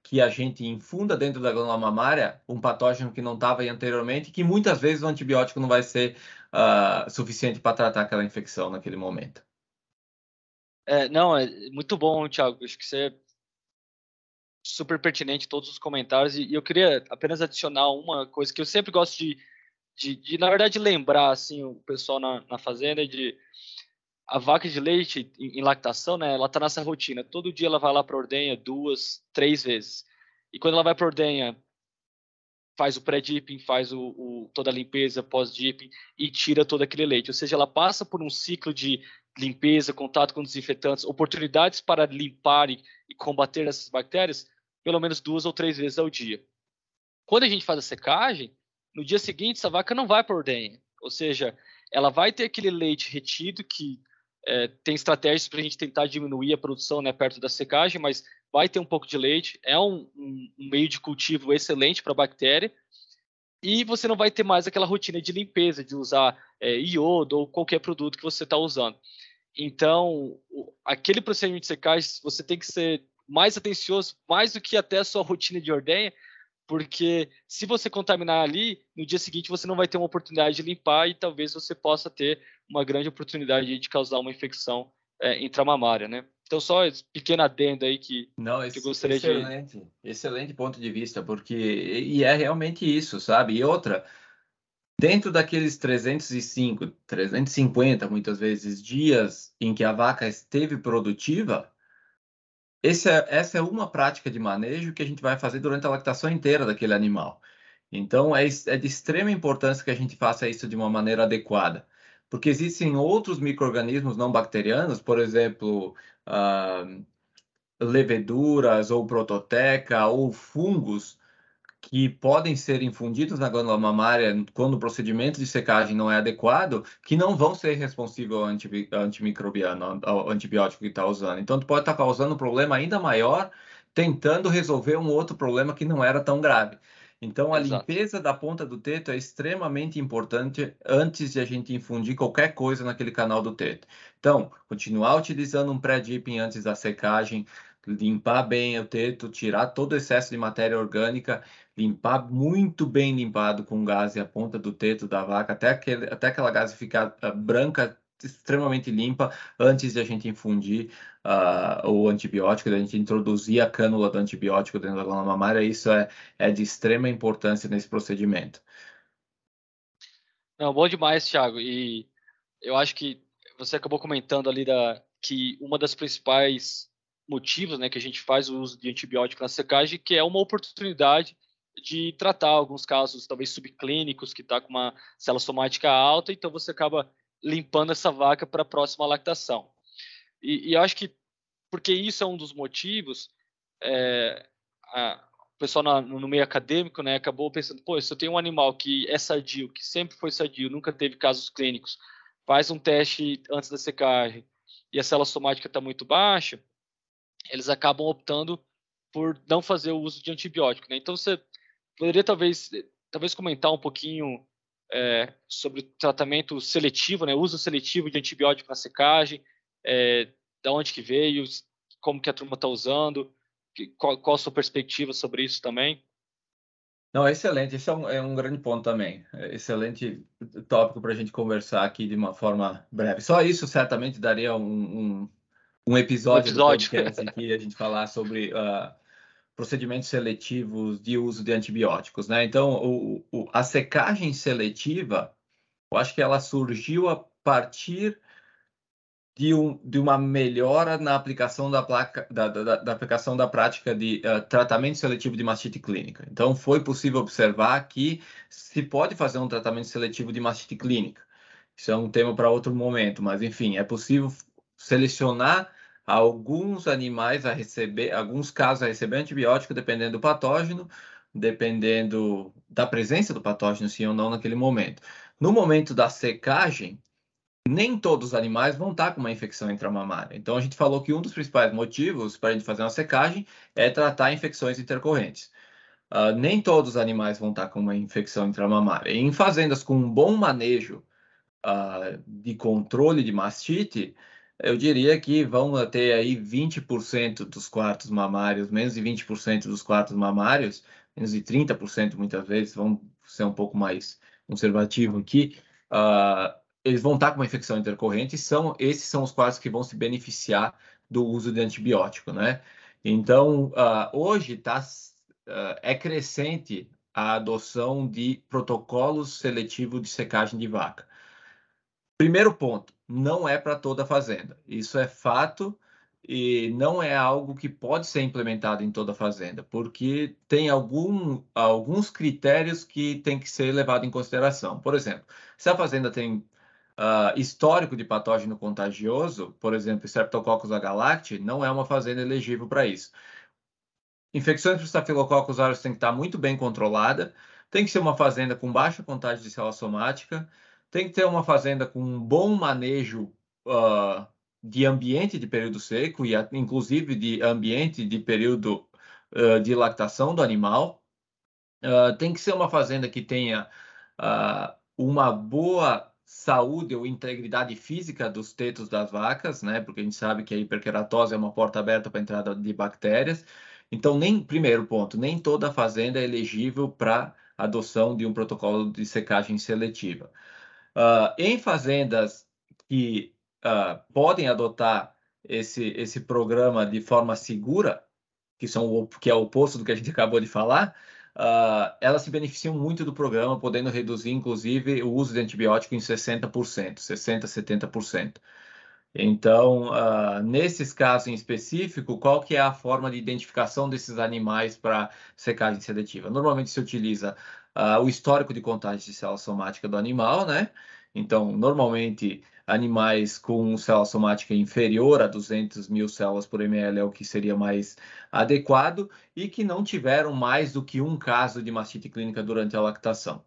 que a gente infunda dentro da glândula mamária um patógeno que não estava aí anteriormente, que muitas vezes o antibiótico não vai ser uh, suficiente para tratar aquela infecção naquele momento. É, não, é muito bom, Thiago. Acho que você super pertinente todos os comentários e, eu queria apenas adicionar uma coisa que eu sempre gosto de, de, de na verdade, lembrar assim o pessoal na, na fazenda de a vaca de leite em, em lactação, né? Ela está nessa rotina. Todo dia ela vai lá para ordenha duas, três vezes. E quando ela vai para ordenha, faz o pré-dipping, faz o, o, toda a limpeza pós-dipping e tira todo aquele leite. Ou seja, ela passa por um ciclo de limpeza, contato com desinfetantes, oportunidades para limpar e, combater essas bactérias pelo menos duas ou três vezes ao dia. Quando a gente faz a secagem, no dia seguinte essa vaca não vai para ordenha, ou seja, ela vai ter aquele leite retido que é, tem estratégias para a gente tentar diminuir a produção né, perto da secagem, mas vai ter um pouco de leite. É um, um, um meio de cultivo excelente para bactéria. E você não vai ter mais aquela rotina de limpeza, de usar é, iodo ou qualquer produto que você está usando. Então, aquele procedimento de secagem, você tem que ser mais atencioso, mais do que até a sua rotina de ordenha, porque se você contaminar ali, no dia seguinte você não vai ter uma oportunidade de limpar e talvez você possa ter uma grande oportunidade de causar uma infecção é, intramamária, né? Então, só esse pequeno adendo aí que, Não, que eu gostaria excelente, de... Excelente ponto de vista, porque... E é realmente isso, sabe? E outra, dentro daqueles 305, 350, muitas vezes, dias em que a vaca esteve produtiva, esse é, essa é uma prática de manejo que a gente vai fazer durante a lactação inteira daquele animal. Então, é, é de extrema importância que a gente faça isso de uma maneira adequada porque existem outros micro-organismos não bacterianos, por exemplo, uh, leveduras ou prototeca ou fungos que podem ser infundidos na glândula mamária quando o procedimento de secagem não é adequado, que não vão ser responsivos ao antimicrobiano, ao antibiótico que está usando. Então, tu pode estar tá causando um problema ainda maior, tentando resolver um outro problema que não era tão grave. Então, a Exato. limpeza da ponta do teto é extremamente importante antes de a gente infundir qualquer coisa naquele canal do teto. Então, continuar utilizando um pré-dipping antes da secagem, limpar bem o teto, tirar todo o excesso de matéria orgânica, limpar muito bem limpado com gás a ponta do teto da vaca, até, aquele, até aquela gás ficar uh, branca, extremamente limpa, antes de a gente infundir uh, o antibiótico, da gente introduzir a cânula do antibiótico dentro da glândula mamária, isso é, é de extrema importância nesse procedimento. Não, bom demais, Thiago. E eu acho que você acabou comentando ali da, que uma das principais motivos né, que a gente faz o uso de antibiótico na secagem, que é uma oportunidade de tratar alguns casos, talvez subclínicos, que está com uma célula somática alta, então você acaba limpando essa vaca para a próxima lactação. E, e, eu acho que, porque isso é um dos motivos, é, a, o pessoal na, no meio acadêmico né, acabou pensando, pô, se eu tenho um animal que é sadio, que sempre foi sadio, nunca teve casos clínicos, faz um teste antes da secagem e a célula somática está muito baixa, eles acabam optando por não fazer o uso de antibiótico. Né? Então, você poderia talvez, talvez comentar um pouquinho é, sobre tratamento seletivo, né, uso seletivo de antibiótico na secagem, é, da onde que veio, como que a turma está usando, qual, qual, a sua perspectiva sobre isso também? Não, excelente, esse é um, é um grande ponto também, é excelente tópico para a gente conversar aqui de uma forma breve. Só isso certamente daria um, um, um episódio, um episódio. do que a gente falar sobre uh, procedimentos seletivos de uso de antibióticos, né? Então, o, o, a secagem seletiva, eu acho que ela surgiu a partir de, um, de uma melhora na aplicação da, placa, da, da, da aplicação da prática de uh, tratamento seletivo de mastite clínica. Então, foi possível observar que se pode fazer um tratamento seletivo de mastite clínica. Isso é um tema para outro momento, mas enfim, é possível selecionar alguns animais a receber, alguns casos a receber antibiótico, dependendo do patógeno, dependendo da presença do patógeno, sim ou não, naquele momento. No momento da secagem, nem todos os animais vão estar com uma infecção intramamária. Então, a gente falou que um dos principais motivos para a gente fazer uma secagem é tratar infecções intercorrentes. Uh, nem todos os animais vão estar com uma infecção intramamária. em fazendas com um bom manejo uh, de controle de mastite, eu diria que vão ter aí 20% dos quartos mamários, menos de 20% dos quartos mamários, menos de 30% muitas vezes, vão ser um pouco mais conservativo aqui, uh, eles vão estar com uma infecção intercorrente e são, esses são os quadros que vão se beneficiar do uso de antibiótico, né? Então, uh, hoje tá, uh, é crescente a adoção de protocolos seletivos de secagem de vaca. Primeiro ponto, não é para toda fazenda. Isso é fato e não é algo que pode ser implementado em toda fazenda, porque tem algum, alguns critérios que tem que ser levado em consideração. Por exemplo, se a fazenda tem uh, histórico de patógeno contagioso, por exemplo, Streptococcus agalacti, não é uma fazenda elegível para isso. Infecções por Staphylococcus aureus tem que estar muito bem controlada, tem que ser uma fazenda com baixa contagem de célula somática, tem que ter uma fazenda com um bom manejo uh, de ambiente de período seco e inclusive de ambiente de período uh, de lactação do animal. uh, tem que ser uma fazenda que tenha uma boa saúde ou integridade física dos tetos das vacas, né? Porque a gente sabe que a hiperkeratose é uma porta aberta para a entrada de bactérias. Então, nem primeiro ponto, nem toda fazenda é elegível para adoção de um protocolo de secagem seletiva. Uh, em fazendas que uh, podem adotar esse, esse programa de forma segura, que, são, que é o oposto do que a gente *laughs* acabou de falar, uh, elas se beneficiam muito do programa, podendo reduzir, inclusive, o uso de antibiótico em 60%, 60%, 70%. Então, uh, nesses casos em específico, qual que é a forma de identificação desses animais para secagem seletiva? Normalmente se utiliza uh, o histórico de contagem de célula somática do animal, né? Então, normalmente, animais com célula somática inferior a 200 mil células por ml é o que seria mais adequado e que não tiveram mais do que um caso de mastite clínica durante a lactação.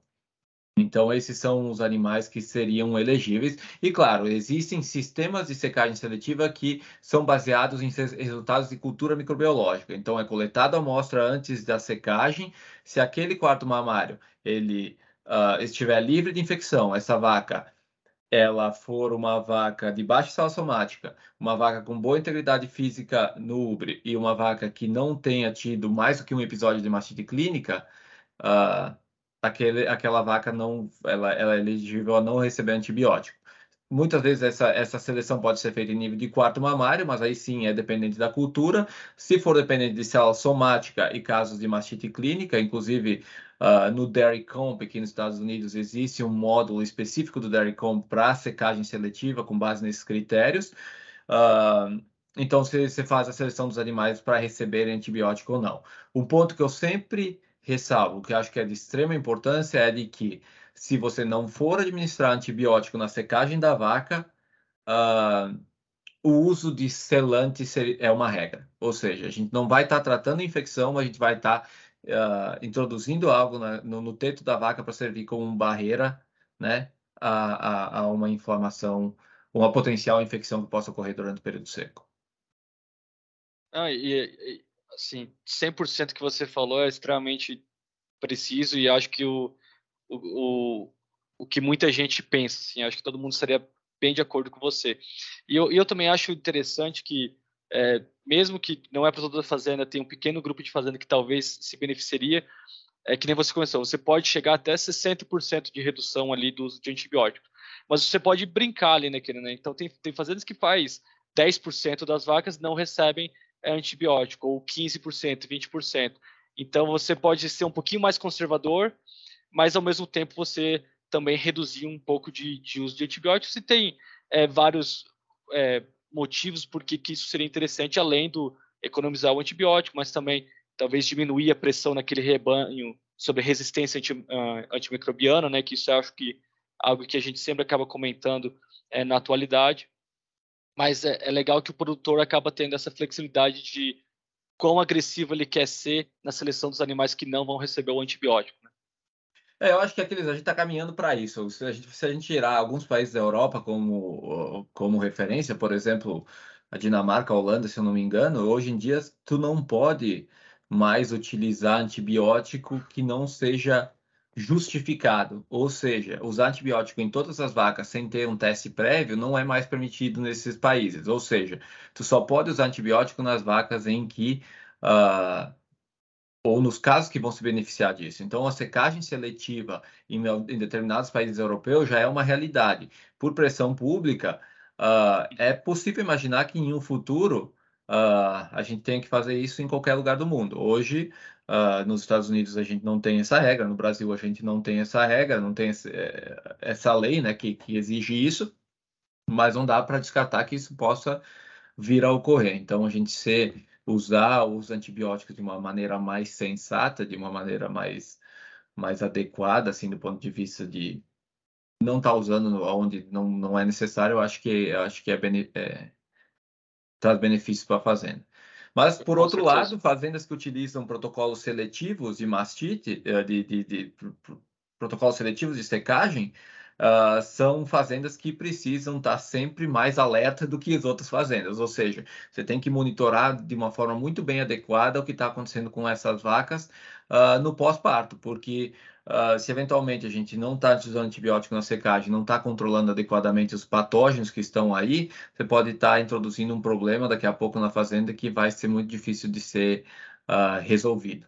Então, esses são os animais que seriam elegíveis. E, claro, existem sistemas de secagem seletiva que são baseados em resultados de cultura microbiológica. Então, é coletada a amostra antes da secagem. Se aquele quarto mamário ele uh, estiver livre de infecção, essa vaca ela for uma vaca de baixa saúde somática, uma vaca com boa integridade física no ubre e uma vaca que não tenha tido mais do que um episódio de mastite clínica, uh, aquele, aquela vaca não, ela, ela é elegível a não receber antibiótico. Muitas vezes essa, essa seleção pode ser feita em nível de quarto mamário, mas aí sim é dependente da cultura. Se for dependente de célula somática e casos de mastite clínica, inclusive uh, no Dairy Comp, aqui nos Estados Unidos, existe um módulo específico do Dairy Comp para secagem seletiva com base nesses critérios. Uh, então, você, faz a seleção dos animais para receberem antibiótico ou não. Um ponto que eu sempre ressalvo, que acho que é de extrema importância, é de que se você não for administrar antibiótico na secagem da vaca, uh, o uso de selante é uma regra. Ou seja, a gente não vai estar tá tratando infecção, mas a gente vai estar tá, uh, introduzindo algo na, no, no, teto da vaca para servir como barreira né, a, a, a uma inflamação, uma potencial infecção que possa ocorrer durante o período seco. Ah, e, assim, 100% que você falou é extremamente preciso e acho que o, o, o, que muita gente pensa, assim, acho que todo mundo estaria bem de acordo com você. E eu, eu também acho interessante que, é, mesmo que não é para toda fazenda, tem um pequeno grupo de fazenda que talvez se beneficiaria, é que nem você começou, você pode chegar até 60% de redução ali do uso de antibióticos, mas você pode brincar ali naquele, né? Então tem, tem fazendas que faz 10% das vacas não recebem é antibiótico, ou 15%, 20%. Então você pode ser um pouquinho mais conservador, mas ao mesmo tempo você também reduzir um pouco de, de uso de antibióticos e tem é, vários é, motivos por que isso seria interessante, além do economizar o antibiótico, mas também talvez diminuir a pressão naquele rebanho sobre resistência anti, uh, antimicrobiana, né, que isso eu acho que é algo que a gente sempre acaba comentando é, na atualidade mas é, é legal que o produtor acaba tendo essa flexibilidade de quão agressivo ele quer ser na seleção dos animais que não vão receber o antibiótico. Né? É, eu acho que aqueles, a gente está caminhando para isso. Se a, gente, se a gente tirar alguns países da Europa como, como referência, por exemplo, a Dinamarca, a Holanda, se eu não me engano, hoje em dia tu não pode mais utilizar antibiótico que não seja justificado, ou seja, usar antibiótico em todas as vacas sem ter um teste prévio não é mais permitido nesses países. Ou seja, tu só pode usar antibiótico nas vacas em que uh, ou nos casos que vão se beneficiar disso. Então, a secagem seletiva em, em determinados países europeus já é uma realidade. Por pressão pública, uh, é possível imaginar que em um futuro uh, a gente tenha que fazer isso em qualquer lugar do mundo. Hoje, Uh, nos Estados Unidos a gente não tem essa regra, no Brasil a gente não tem essa regra, não tem esse, é, essa lei né, que, que exige isso, mas não dá para descartar que isso possa vir a ocorrer. Então a gente se usar os antibióticos de uma maneira mais sensata, de uma maneira mais, mais adequada, assim, do ponto de vista de não estar tá usando onde não, não é necessário, eu acho que, eu acho que é, é traz benefícios para a fazenda. Mas, por Com outro certeza. lado, fazendas que utilizam protocolos seletivos de mastite, eh, de, de, de, de protocolos seletivos de secagem, uh, são fazendas que precisam estar sempre mais alerta do que as outras fazendas. Ou seja, você tem que monitorar de uma forma muito bem adequada o que está acontecendo com essas vacas uh, no pós-parto, porque Uh, se eventualmente a gente não está usando antibiótico na secagem, não está controlando adequadamente os patógenos que estão aí, você pode estar tá introduzindo um problema daqui a pouco na fazenda que vai ser muito difícil de ser uh, resolvido.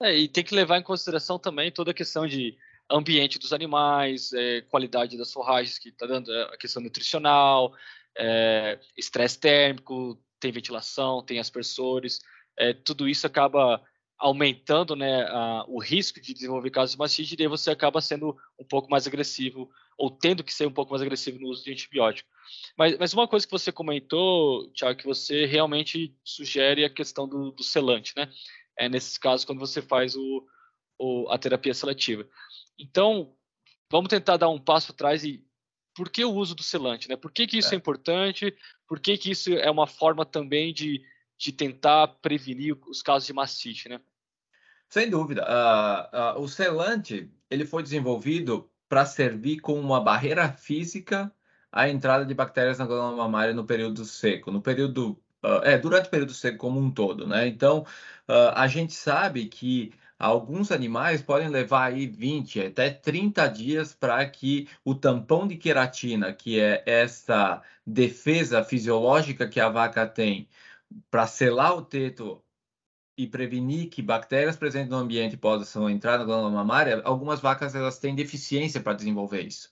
É, e tem que levar em consideração também toda a questão de ambiente dos animais, é, qualidade das forragens que está dando, é, a questão nutricional, é, estresse térmico, tem ventilação, tem aspersores, é, tudo isso acaba aumentando né, a, o risco de desenvolver casos de mastite, e daí você acaba sendo um pouco mais agressivo, ou tendo que ser um pouco mais agressivo no uso de antibiótico. Mas, mas uma coisa que você comentou, Tiago, que você realmente sugere a questão do, do selante, né? É nesses casos quando você faz o, o, a terapia seletiva. Então, vamos tentar dar um passo atrás e por que o uso do selante, né? Por que, que isso é, é importante? Por que, que isso é uma forma também de de tentar prevenir os casos de mastite, né? Sem dúvida. Uh, uh, o selante ele foi desenvolvido para servir como uma barreira física à entrada de bactérias na glândula mamária no período seco, no período uh, é durante o período seco como um todo, né? Então a gente sabe que alguns animais podem levar aí 20 até 30 dias para que o tampão de queratina, que é essa defesa fisiológica que a vaca tem, para selar o teto e prevenir que bactérias presentes no ambiente possam entrar na glândula mamária, algumas vacas elas têm deficiência para desenvolver isso.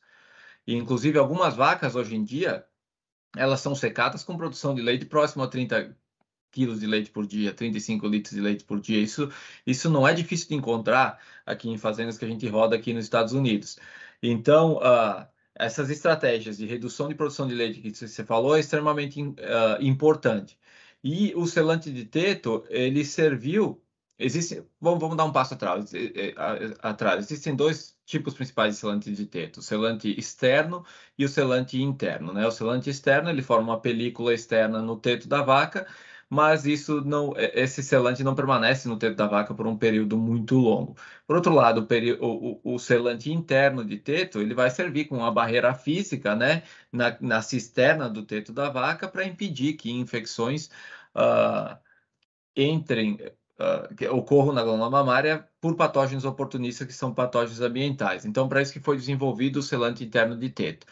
E, inclusive, algumas vacas hoje em dia, elas são secadas com produção de leite próximo a 30 quilos de leite por dia, 35 litros de leite por dia. Isso, isso não é difícil de encontrar aqui em fazendas que a gente roda aqui nos Estados Unidos. Então, uh, essas estratégias de redução de produção de leite que você falou é extremamente uh, importante. E o selante de teto, ele serviu. Existe, vamos, vamos dar um passo atrás, atrás. Existem dois tipos principais de selante de teto: o selante externo e o selante interno. Né? O selante externo ele forma uma película externa no teto da vaca mas isso não, esse selante não permanece no teto da vaca por um período muito longo. Por outro lado, o, o, o selante interno de teto ele vai servir como uma barreira física, né, na, na cisterna do teto da vaca para impedir que infecções uh, entrem, uh, que ocorram na glândula mamária por patógenos oportunistas que são patógenos ambientais. Então, para isso que foi desenvolvido o selante interno de teto.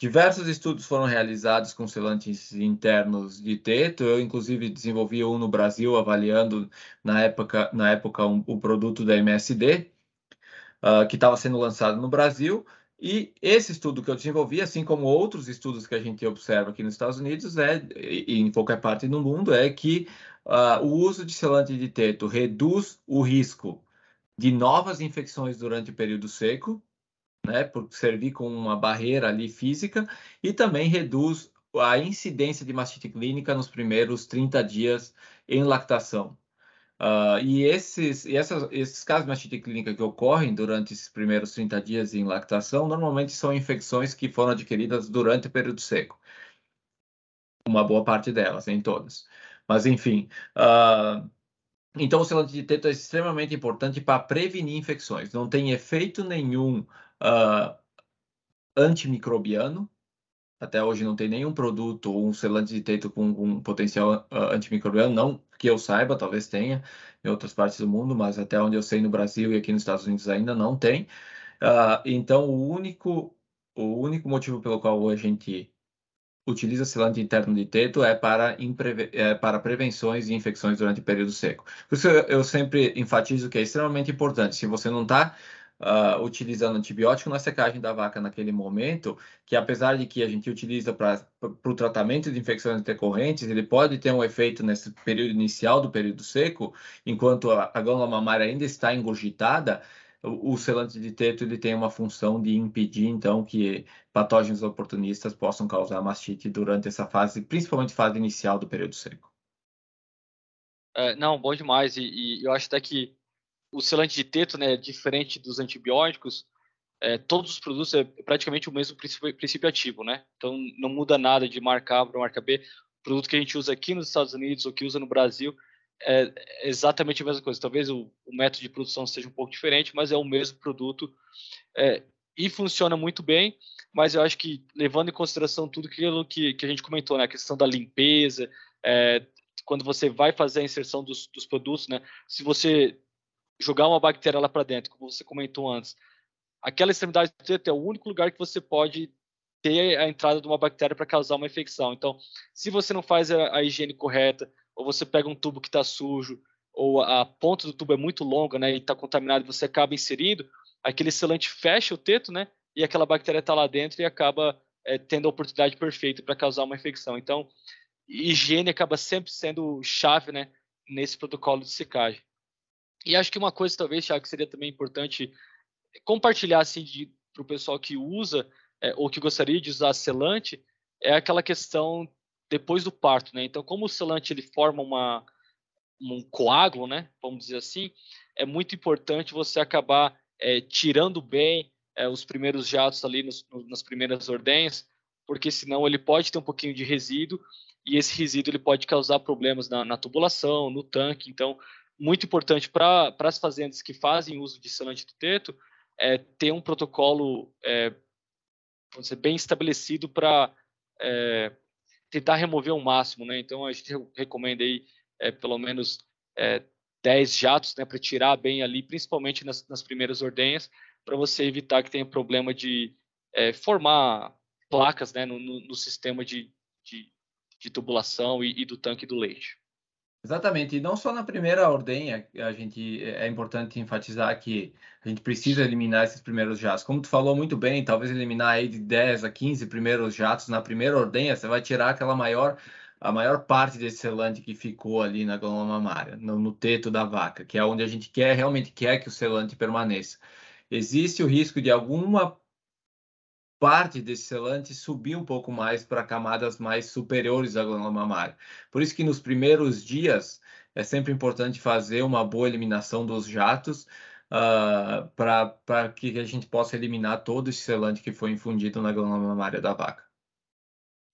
Diversos estudos foram realizados com selantes internos de teto. Eu, inclusive, desenvolvi um no Brasil, avaliando na época, na época um, o produto da MSD, uh, ah, que estava sendo lançado no Brasil. E esse estudo que eu desenvolvi, assim como outros estudos que a gente observa aqui nos Estados Unidos, é, e em qualquer parte do mundo, é que uh, o uso de selante de teto reduz o risco de novas infecções durante o período seco, né, por servir como uma barreira ali física, e também reduz a incidência de mastite clínica nos primeiros 30 dias em lactação. Uh, e esses, e essas, esses casos de mastite clínica que ocorrem durante esses primeiros 30 dias em lactação, normalmente são infecções que foram adquiridas durante o período seco. Uma boa parte delas, nem todas. Mas, enfim, uh, então o selante de teto é extremamente importante para prevenir infecções. Não tem efeito nenhum uh, antimicrobiano. Até hoje não tem nenhum produto ou um selante de teto com, com potencial uh, antimicrobiano, não que eu saiba, talvez tenha em outras partes do mundo, mas até onde eu sei no Brasil e aqui nos Estados Unidos ainda não tem. Uh, então, o único, o único motivo pelo qual a gente utiliza selante interno de teto é para, é para prevenções de infecções durante o período seco. Por isso eu sempre enfatizo que é extremamente importante. Se você não está uh, utilizando antibiótico na secagem da vaca naquele momento, que apesar de que a gente utiliza para o tratamento de infecções decorrentes, ele pode ter um efeito nesse período inicial do período seco, enquanto a, a glândula mamária ainda está engurgitada, o, o selante de teto ele tem uma função de impedir, então, que patógenos oportunistas possam causar mastite durante essa fase, principalmente fase inicial do período seco. É, não, bom demais. E, e, eu acho até que o selante de teto, né, diferente dos antibióticos, é, todos os produtos é praticamente o mesmo princípio, princípio ativo, né? Então não muda nada de marca A para marca B. O produto que a gente usa aqui nos Estados Unidos ou que usa no Brasil é exatamente a mesma coisa. Talvez o, o método de produção seja um pouco diferente, mas é o mesmo produto. É, e funciona muito bem, mas eu acho que levando em consideração tudo aquilo que, que a gente comentou, né, a questão da limpeza, é, quando você vai fazer a inserção dos, dos produtos, né, se você jogar uma bactéria lá para dentro, como você comentou antes, aquela extremidade do teto é o único lugar que você pode ter a entrada de uma bactéria para causar uma infecção. Então, se você não faz a, a higiene correta, ou você pega um tubo que está sujo, ou a ponta do tubo é muito longa, né, e está contaminado, você acaba inserindo, aquele selante fecha o teto, né, e aquela bactéria está lá dentro e acaba é, tendo a oportunidade perfeita para causar uma infecção. Então, higiene acaba sempre sendo chave, né, nesse protocolo de secagem. E acho que uma coisa, talvez, Thiago, que seria também importante compartilhar assim, para o pessoal que usa é, ou que gostaria de usar selante é aquela questão depois do parto, né? Então, como o selante ele forma uma, um coágulo, né? Vamos dizer assim, é muito importante você acabar é, tirando bem é, os primeiros jatos ali nos, nas primeiras ordenhas, porque senão ele pode ter um pouquinho de resíduo e esse resíduo ele pode causar problemas na, na tubulação, no tanque. Então, muito importante para as fazendas que fazem uso de selante do teto é ter um protocolo é, dizer, bem estabelecido para é, tentar remover o máximo, né? Então a gente recomenda aí é, pelo menos é, 10 jatos, né, para tirar bem ali, principalmente nas, nas primeiras ordenhas, para você evitar que tenha problema de é, formar placas, né, no, no, no sistema de, de, de tubulação e, e, do tanque do leite. Exatamente, e não só na primeira ordenha, a gente é importante enfatizar que a gente precisa eliminar esses primeiros jatos. Como tu falou muito bem, talvez eliminar aí de 10 a 15 primeiros jatos na primeira ordenha, você vai tirar aquela maior a maior parte desse selante que ficou ali na glândula mamária, no, no teto da vaca, que é onde a gente quer realmente quer que o selante permaneça. Existe o risco de alguma parte desse selante subir um pouco mais para camadas mais superiores da glândula mamária. Por isso que nos primeiros dias é sempre importante fazer uma boa eliminação dos jatos uh, ah, para que a gente possa eliminar todo esse selante que foi infundido na glândula mamária da vaca.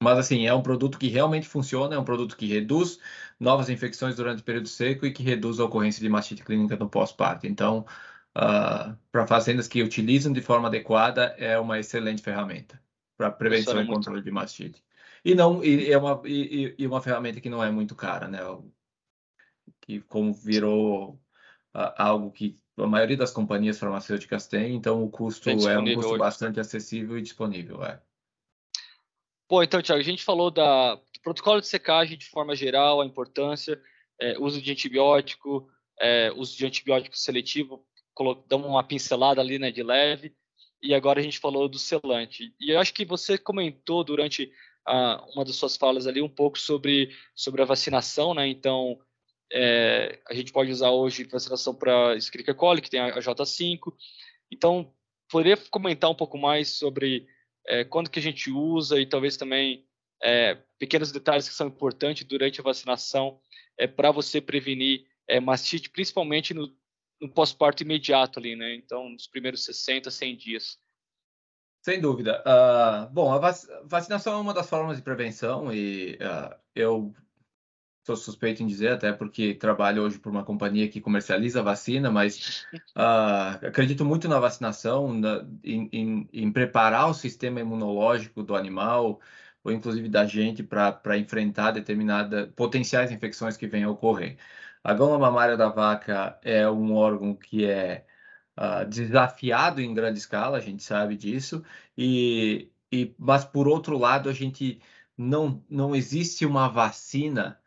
Mas assim, é um produto que realmente funciona, é um produto que reduz novas infecções durante o período seco e que reduz a ocorrência de mastite clínica no pós-parto. Então, uh, ah, para fazendas que utilizam de forma adequada, é uma excelente ferramenta para prevenção e controle muito... de mastite. E não e é uma e, e, uma ferramenta que não é muito cara, né? Que como virou uh, algo que a maioria das companhias farmacêuticas tem, então o custo é um custo hoje. bastante acessível e disponível, é. Pô, então, Tiago, a gente falou da, protocolo de secagem de forma geral, a importância, é, uso de antibiótico, é, uso de antibiótico seletivo, damos uma pincelada ali, né, de leve, e agora a gente falou do selante. E eu acho que você comentou durante uma das suas falas ali um pouco sobre, sobre a vacinação, né, então é, a gente pode usar hoje vacinação para Escherichia coli, que tem a, a J5, então poderia comentar um pouco mais sobre é, quando que a gente usa e talvez também é, pequenos detalhes que são importantes durante a vacinação é, para você prevenir é, mastite, principalmente no, no pós-parto imediato ali, né? Então, nos primeiros 60, 100 dias. Sem dúvida. Uh, bom, a vac vacinação é uma das formas de prevenção e uh, eu sou suspeito em dizer, até porque trabalho hoje por uma companhia que comercializa vacina, mas uh, *laughs* acredito muito na vacinação, na, em, em, em, preparar o sistema imunológico do animal, ou inclusive da gente, para enfrentar determinadas potenciais infecções que venham a ocorrer. A goma mamária da vaca é um órgão que é uh, desafiado em grande escala, a gente sabe disso, e, e mas por outro lado, a gente não, não existe uma vacina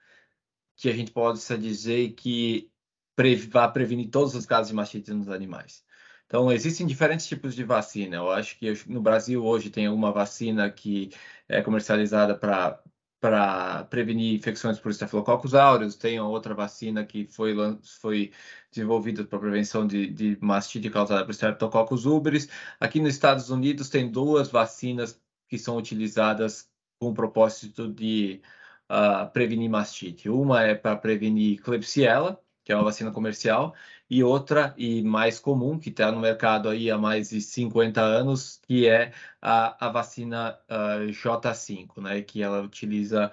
que a gente possa dizer que pre vá prevenir todos os casos de mastite nos animais. Então, existem diferentes tipos de vacina. Eu acho que no Brasil hoje tem uma vacina que é comercializada para para prevenir infecções por Staphylococcus aureus, tem outra vacina que foi, foi desenvolvida para prevenção de, de mastite causada por Streptococcus ubris. Aqui nos Estados Unidos tem duas vacinas que são utilizadas com o propósito de uh, prevenir mastite. Uma é para prevenir Klebsiella, que é uma vacina comercial, e outra, e mais comum, que está no mercado aí há mais de 50 anos, que é a, a vacina uh, J5, né, que ela utiliza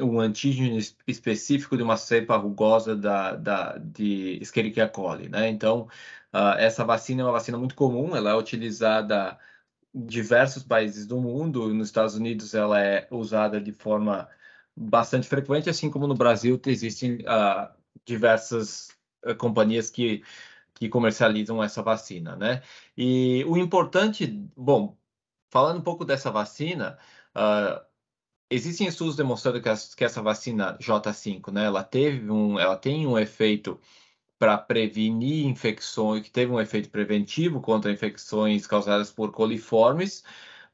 um antígeno específico de uma cepa rugosa da, da, de Escherichia coli, né? Então, uh, essa vacina é uma vacina muito comum, ela é utilizada diversos países do mundo. Nos Estados Unidos, ela é usada de forma bastante frequente, assim como no Brasil existem uh, diversas companhias que, que comercializam essa vacina, né? E o importante, bom, falando um pouco dessa vacina, uh, existem estudos demonstrando que, as, que, essa vacina J5, né, ela teve um, ela tem um efeito para prevenir infecções, que teve um efeito preventivo contra infecções causadas por coliformes,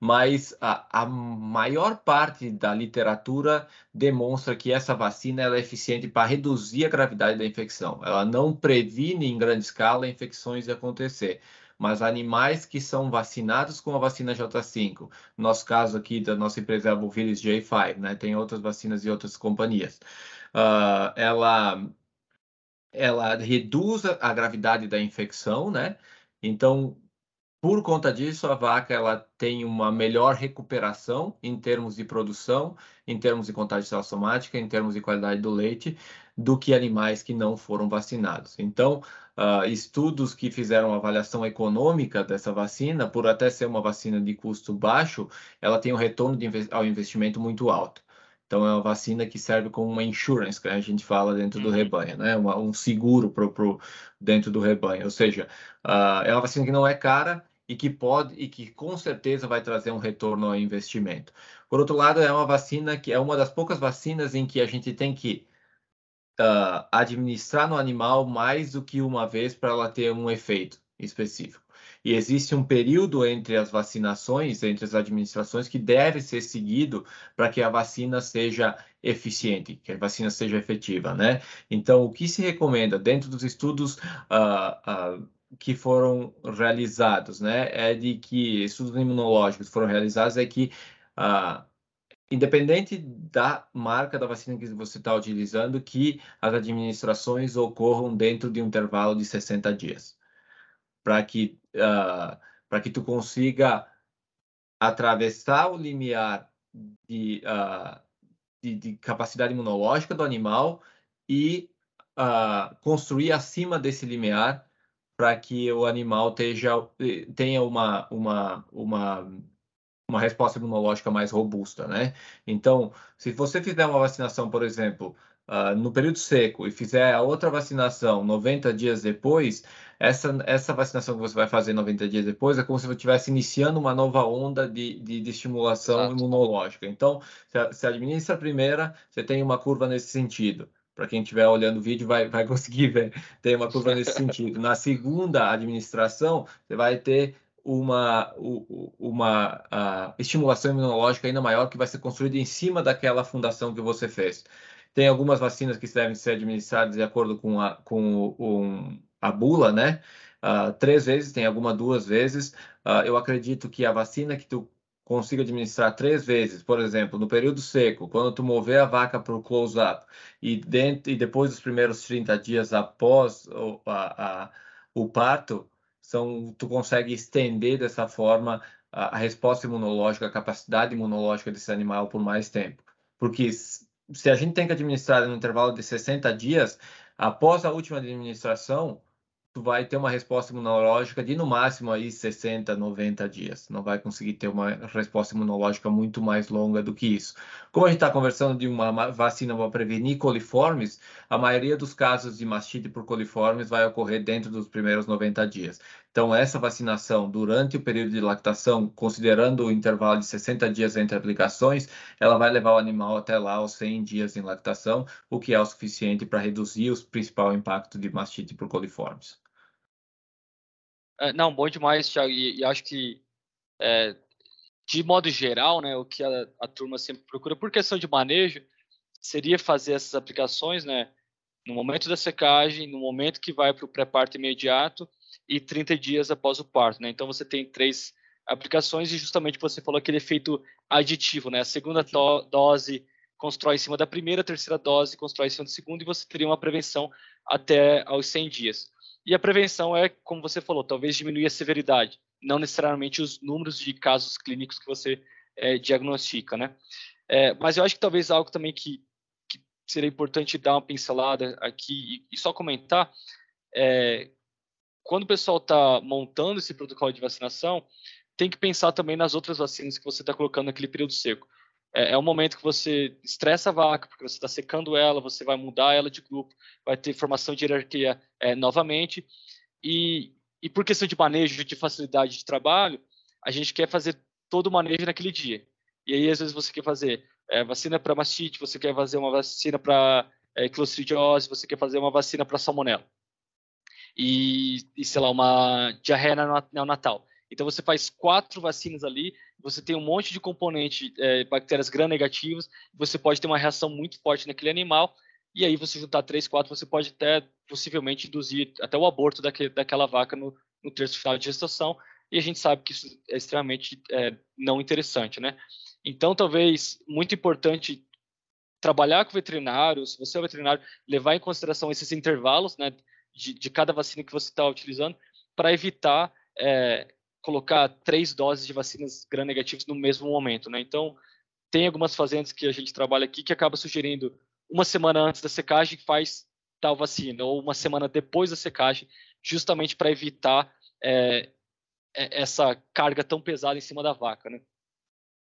mas a, a, maior parte da literatura demonstra que essa vacina é eficiente para reduzir a gravidade da infecção. Ela não previne em grande escala infecções de acontecer, mas animais que são vacinados com a vacina J5, nosso caso aqui da nossa empresa é a Bovilis J5, né? Tem outras vacinas de outras companhias. Uh, ela ela reduz a gravidade da infecção, né? Então, por conta disso, a vaca ela tem uma melhor recuperação em termos de produção, em termos de contagem somática, em termos de qualidade do leite, do que animais que não foram vacinados. Então, uh, estudos que fizeram avaliação econômica dessa vacina, por até ser uma vacina de custo baixo, ela tem um retorno de, ao investimento muito alto. Então, é uma vacina que serve como uma insurance, que a gente fala dentro do uhum. rebanho, né? Uma, um seguro pro, pro, dentro do rebanho. Ou seja, uh, é uma vacina que não é cara e que pode e que com certeza vai trazer um retorno ao investimento. Por outro lado, é uma vacina que é uma das poucas vacinas em que a gente tem que uh, administrar no animal mais do que uma vez para ela ter um efeito específico. E existe um período entre as vacinações, entre as administrações, que deve ser seguido para que a vacina seja eficiente, que a vacina seja efetiva, né? Então, o que se recomenda dentro dos estudos uh, uh, que foram realizados, né, é de que estudos imunológicos foram realizados é que uh, independente da marca da vacina que você está utilizando, que as administrações ocorram dentro de um intervalo de 60 dias. Para que, uh, para que tu consiga atravessar o limiar de, uh, de, de, capacidade imunológica do animal e uh, construir acima desse limiar para que o animal teja, tenha uma, uma, uma, uma resposta imunológica mais robusta, né? Então, se você fizer uma vacinação, por exemplo, uh, no período seco e fizer a outra vacinação 90 dias depois, essa, essa vacinação que você vai fazer 90 dias depois é como se você estivesse iniciando uma nova onda de, de, de estimulação Exato. imunológica. Então, se, se administra a primeira, você tem uma curva nesse sentido. Para quem estiver olhando o vídeo, vai, vai *laughs* conseguir ver. Tem uma curva nesse sentido. Na segunda administração, você vai ter uma, uma estimulação imunológica ainda maior que vai ser construída em cima daquela fundação que você fez. Tem algumas vacinas que devem ser administradas de acordo com a, com um, a bula, né? Uh, três vezes, tem alguma duas vezes. Uh, eu acredito que a vacina que tu consiga administrar três vezes, por exemplo, no período seco, quando tu mover a vaca para o close-up e, e depois dos primeiros 30 dias após o, a, a, o parto, são, tu consegue estender dessa forma a, a resposta imunológica, a capacidade imunológica desse animal por mais tempo. Porque se a gente tem que administrar no intervalo de 60 dias, após a última administração, tu vai ter uma resposta imunológica de no máximo aí 60, 90 dias. Não vai conseguir ter uma resposta imunológica muito mais longa do que isso. Como a gente está conversando de uma vacina para prevenir coliformes, a maioria dos casos de mastite por coliformes vai ocorrer dentro dos primeiros 90 dias. Então, essa vacinação durante o período de lactação, considerando o intervalo de 60 dias entre aplicações, ela vai levar o animal até lá aos 100 dias em lactação, o que é o suficiente para reduzir o principal impacto de mastite por coliformes. É, não, bom demais, Thiago. E, e acho que, é, de modo geral, né, o que a, a, turma sempre procura, por questão de manejo, seria fazer essas aplicações né, no momento da secagem, no momento que vai para o pré-parto imediato e 30 dias após o parto. Né? Então, você tem três aplicações e justamente você falou aquele efeito aditivo. Né? A segunda dose constrói em cima da primeira, terceira dose constrói em cima da segunda e você teria uma prevenção até aos 100 dias. E a prevenção é, como você falou, talvez diminuir a severidade, não necessariamente os números de casos clínicos que você é, diagnostica, né? É, mas eu acho que talvez algo também que, que, seria importante dar uma pincelada aqui e, e só comentar, é, quando o pessoal está montando esse protocolo de vacinação, tem que pensar também nas outras vacinas que você está colocando naquele período seco. É, é um momento que você estressa a vaca, porque você está secando ela, você vai mudar ela de grupo, vai ter formação de hierarquia é, novamente. E, e por questão de manejo, de facilidade de trabalho, a gente quer fazer todo o manejo naquele dia. E aí, às vezes, você quer fazer é, vacina para mastite, você quer fazer uma vacina para é, clostridiose, você quer fazer uma vacina para salmonela. E, e, sei lá, uma diarreia neonatal. Então você faz quatro vacinas ali, você tem um monte de componente, é, bactérias gram-negativas, você pode ter uma reação muito forte naquele animal, e aí você juntar três, quatro, você pode até possivelmente induzir até o aborto daquele, daquela vaca no, no terço final de gestação, e a gente sabe que isso é extremamente é, não interessante, né? Então, talvez, muito importante trabalhar com o veterinário, se você é veterinário, levar em consideração esses intervalos, né, de, de cada vacina que você está utilizando, para evitar é, colocar três doses de vacinas gram-negativas no mesmo momento, né? Então, tem algumas fazendas que a gente trabalha aqui que acaba sugerindo uma semana antes da secagem faz tal vacina, ou uma semana depois da secagem, justamente para evitar é, essa carga tão pesada em cima da vaca, né?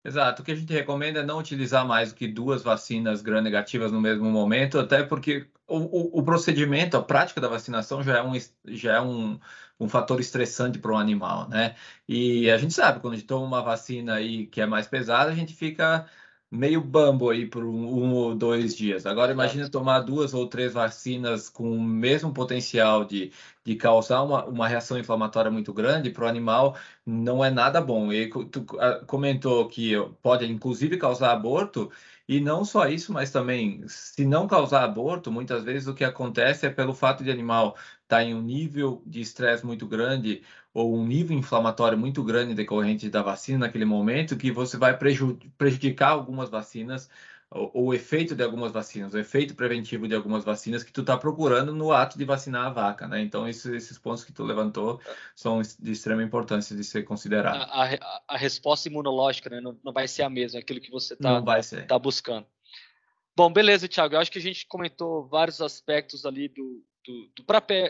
Exato. O que a gente recomenda é não utilizar mais do que duas vacinas gram-negativas no mesmo momento, até porque o, o, o, procedimento, a prática da vacinação já é um, já é um, um fator estressante para o animal, né? E a gente sabe, quando a gente toma uma vacina aí que é mais pesada, a gente fica meio bambo aí por um, um ou dois dias. Agora imagina tomar duas ou três vacinas com o mesmo potencial de, de causar uma, uma reação inflamatória muito grande para o animal, não é nada bom. E tu comentou que pode inclusive causar aborto, e não só isso, mas também, se não causar aborto, muitas vezes o que acontece é pelo fato de animal estar tá em um nível de estresse muito grande ou um nível inflamatório muito grande decorrente da vacina naquele momento, que você vai prejudicar algumas vacinas o, o, efeito de algumas vacinas, o efeito preventivo de algumas vacinas que tu está procurando no ato de vacinar a vaca, né? Então, esses, esses pontos que tu levantou são de extrema importância de ser considerado. A, a, a resposta imunológica né? não, não, vai ser a mesma, é aquilo que você está tá buscando. Bom, beleza, Thiago. Eu acho que a gente comentou vários aspectos ali do, do,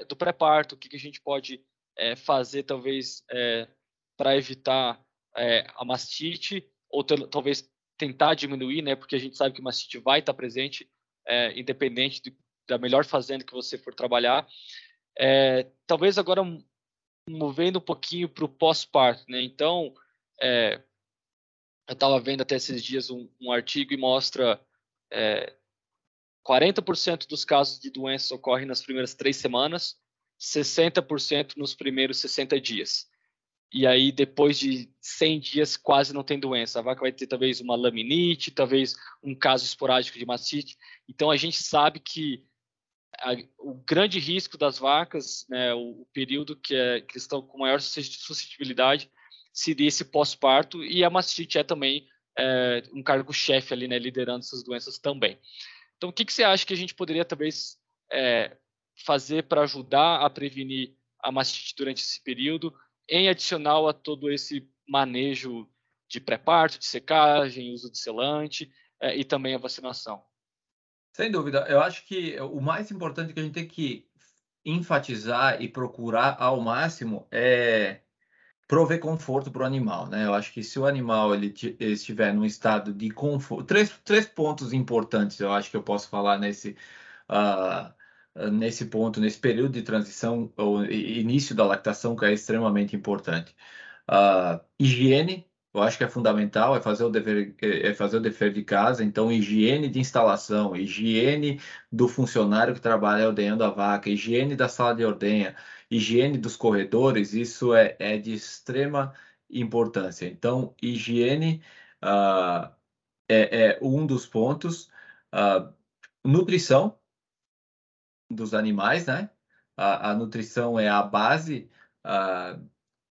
do pré-parto, o que, a gente pode é, fazer, talvez, é, para evitar é, a mastite, ou talvez tentar diminuir, né? Porque a gente sabe que mastite vai estar presente, é, independente de, da melhor fazenda que você for trabalhar. Talvez agora movendo um pouquinho para o pós-parto, né? Então, eu estava vendo até esses dias um, um artigo e mostra é, 40% dos casos de doenças ocorrem nas primeiras três semanas, 60% nos primeiros 60 dias e aí depois de 100 dias quase não tem doença. A vaca vai ter talvez uma laminite, talvez um caso esporádico de mastite. Então a gente sabe que a, o grande risco das vacas, né, o, o, período que, é, que estão com maior suscetibilidade, seria esse pós-parto e a mastite é também é, um cargo-chefe ali, né, liderando essas doenças também. Então o que, que você acha que a gente poderia talvez é, fazer para ajudar a prevenir a mastite durante esse período? em adicional a todo esse manejo de pré-parto, de secagem, uso de selante é, e também a vacinação. Sem dúvida, eu acho que o mais importante que a gente tem que enfatizar e procurar ao máximo é prover conforto para o animal, né? Eu acho que se o animal ele, ele estiver num estado de conforto, três, três pontos importantes eu acho que eu posso falar nesse uh, nesse ponto, nesse período de transição ou início da lactação, que é extremamente importante. Uh, higiene, eu acho que é fundamental, é fazer o dever, é fazer o dever de casa. Então, higiene de instalação, higiene do funcionário que trabalha ordenhando a vaca, higiene da sala de ordenha, higiene dos corredores, isso é, é de extrema importância. Então, higiene uh, é, é, um dos pontos. Uh, nutrição, dos animais, né? A, a nutrição é a base uh,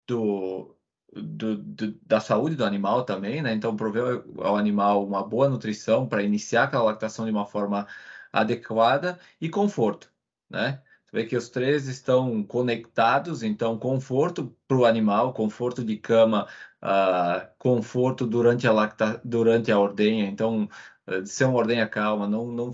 do, do, do, da saúde do animal também, né? Então, prover ao animal uma boa nutrição para iniciar aquela lactação de uma forma adequada e conforto, né? Vê que os três estão conectados, então conforto para o animal, conforto de cama, uh, conforto durante a lacta, durante a ordenha. Então, ser uma ordenha calma, não, não,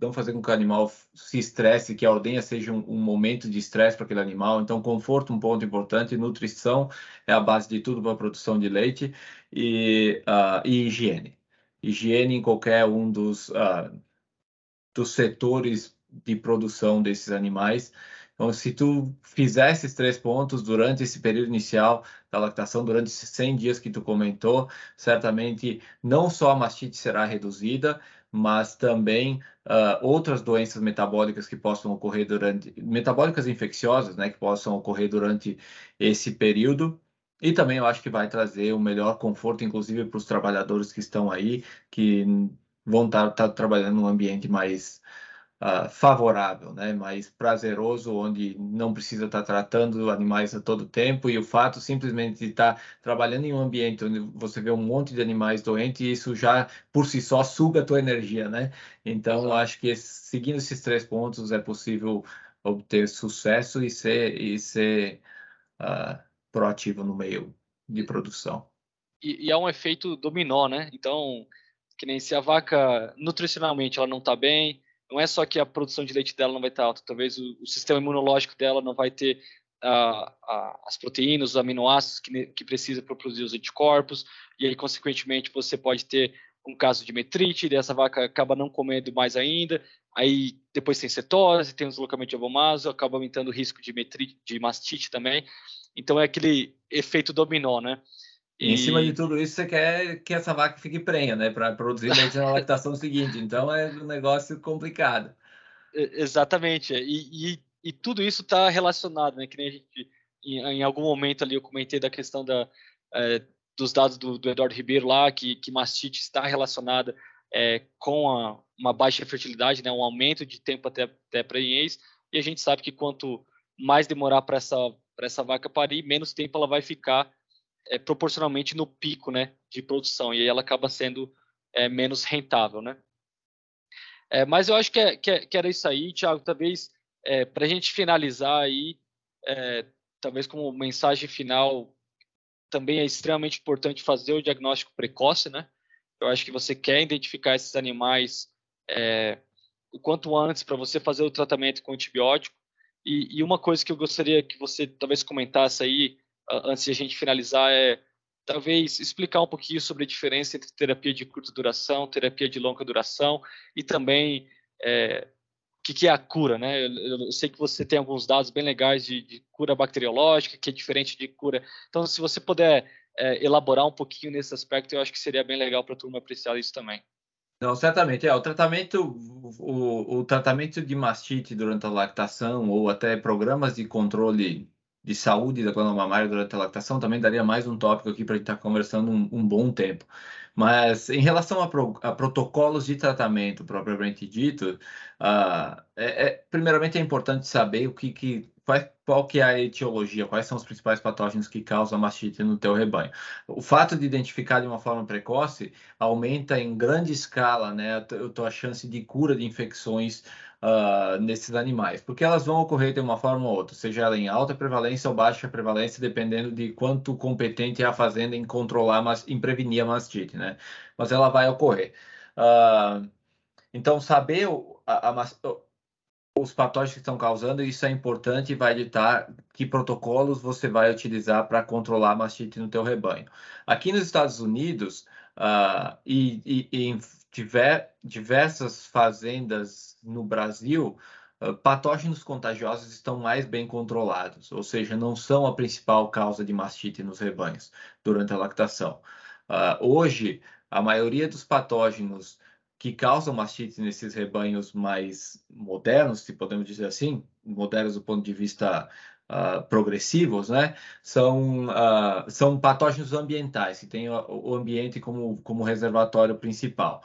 não fazer com que o animal se estresse, que a ordenha seja um, um momento de estresse para aquele animal. Então, conforto um ponto importante, nutrição é a base de tudo para a produção de leite e, uh, e higiene. Higiene em qualquer um dos, uh, dos setores de produção desses animais então, se tu fizer esses três pontos durante esse período inicial da lactação, durante esses 100 dias que tu comentou, certamente não só a mastite será reduzida, mas também uh, outras doenças metabólicas que possam ocorrer durante, metabólicas infecciosas, né, que possam ocorrer durante esse período. E também eu acho que vai trazer um melhor conforto, inclusive para os trabalhadores que estão aí, que vão estar, estar trabalhando num ambiente mais uh, favorável, né? mais prazeroso, onde não precisa estar tratando animais a todo tempo e o fato simplesmente de estar trabalhando em um ambiente onde você vê um monte de animais doentes, isso já por si só suga a tua energia, né? Então, acho que seguindo esses três pontos é possível obter sucesso e ser, e ser uh, proativo no meio de produção. E, e é um efeito dominó, né? Então, que nem se a vaca nutricionalmente ela não está bem, não é só que a produção de leite dela não vai estar alta, talvez o, o sistema imunológico dela não vai ter uh, uh, as proteínas, os aminoácidos que, que precisa para produzir os anticorpos, e aí, consequentemente, você pode ter um caso de metrite, e essa vaca acaba não comendo mais ainda, aí depois tem cetose, tem um deslocamento de abomaso, acaba aumentando o risco de metrite, de mastite também. Então é aquele efeito dominó, né? E... Em cima de tudo isso, você quer que essa vaca fique prenha, né? Para produzir leite na lactação *laughs* seguinte. Então é um negócio complicado. Exatamente. E, e, e tudo isso está relacionado, né? Que nem a gente, em, em, algum momento ali, eu comentei da questão da, é, dos dados do, do, Eduardo Ribeiro lá, que, que mastite está relacionada é, com a, uma baixa fertilidade, né? Um aumento de tempo até, até prenhez. E a gente sabe que quanto mais demorar para essa, essa vaca parir, menos tempo ela vai ficar é, proporcionalmente no pico né, de produção, e aí ela acaba sendo é, menos rentável. Né? É, mas eu acho que, é, que, é, que, era isso aí, Thiago, talvez é, para a gente finalizar aí, é, talvez como mensagem final, também é extremamente importante fazer o diagnóstico precoce, né? Eu acho que você quer identificar esses animais o quanto antes para você fazer o tratamento com antibiótico. E, e, uma coisa que eu gostaria que você talvez comentasse aí, antes de a gente finalizar, é talvez explicar um pouquinho sobre a diferença entre terapia de curta duração, terapia de longa duração e também é, o que, é a cura, né? Eu, eu, sei que você tem alguns dados bem legais de, de, cura bacteriológica, que é diferente de cura. Então, se você puder é, elaborar um pouquinho nesse aspecto, eu acho que seria bem legal para a turma apreciar isso também. Não, certamente. É, o tratamento, o, o tratamento de mastite durante a lactação ou até programas de controle de saúde da glândula mamária durante a lactação, também daria mais um tópico aqui para a gente estar tá conversando um, um, bom tempo. Mas em relação a, pro, a protocolos de tratamento propriamente dito, uh, é, é, primeiramente é importante saber o que, que qual, qual que é a etiologia, quais são os principais patógenos que causam mastite no teu rebanho. O fato de identificar de uma forma precoce aumenta em grande escala né, a tua chance de cura de infecções uh, nesses animais, porque elas vão ocorrer de uma forma ou outra, seja ela em alta prevalência ou baixa prevalência, dependendo de quanto competente é a fazenda em controlar, mas em prevenir a mastite, né? Mas ela vai ocorrer. Uh, então, saber a, a, os patógenos que estão causando, isso é importante e vai ditar que protocolos você vai utilizar para controlar a mastite no teu rebanho. Aqui nos Estados Unidos uh, e, e, e, em tiver, diversas fazendas no Brasil, uh, patógenos contagiosos estão mais bem controlados, ou seja, não são a principal causa de mastite nos rebanhos durante a lactação. Uh, hoje, a maioria dos patógenos que causam mastite nesses rebanhos mais modernos, se podemos dizer assim, modernos do ponto de vista uh, progressivos, né? São, uh, são patógenos ambientais, que têm o ambiente como, como reservatório principal.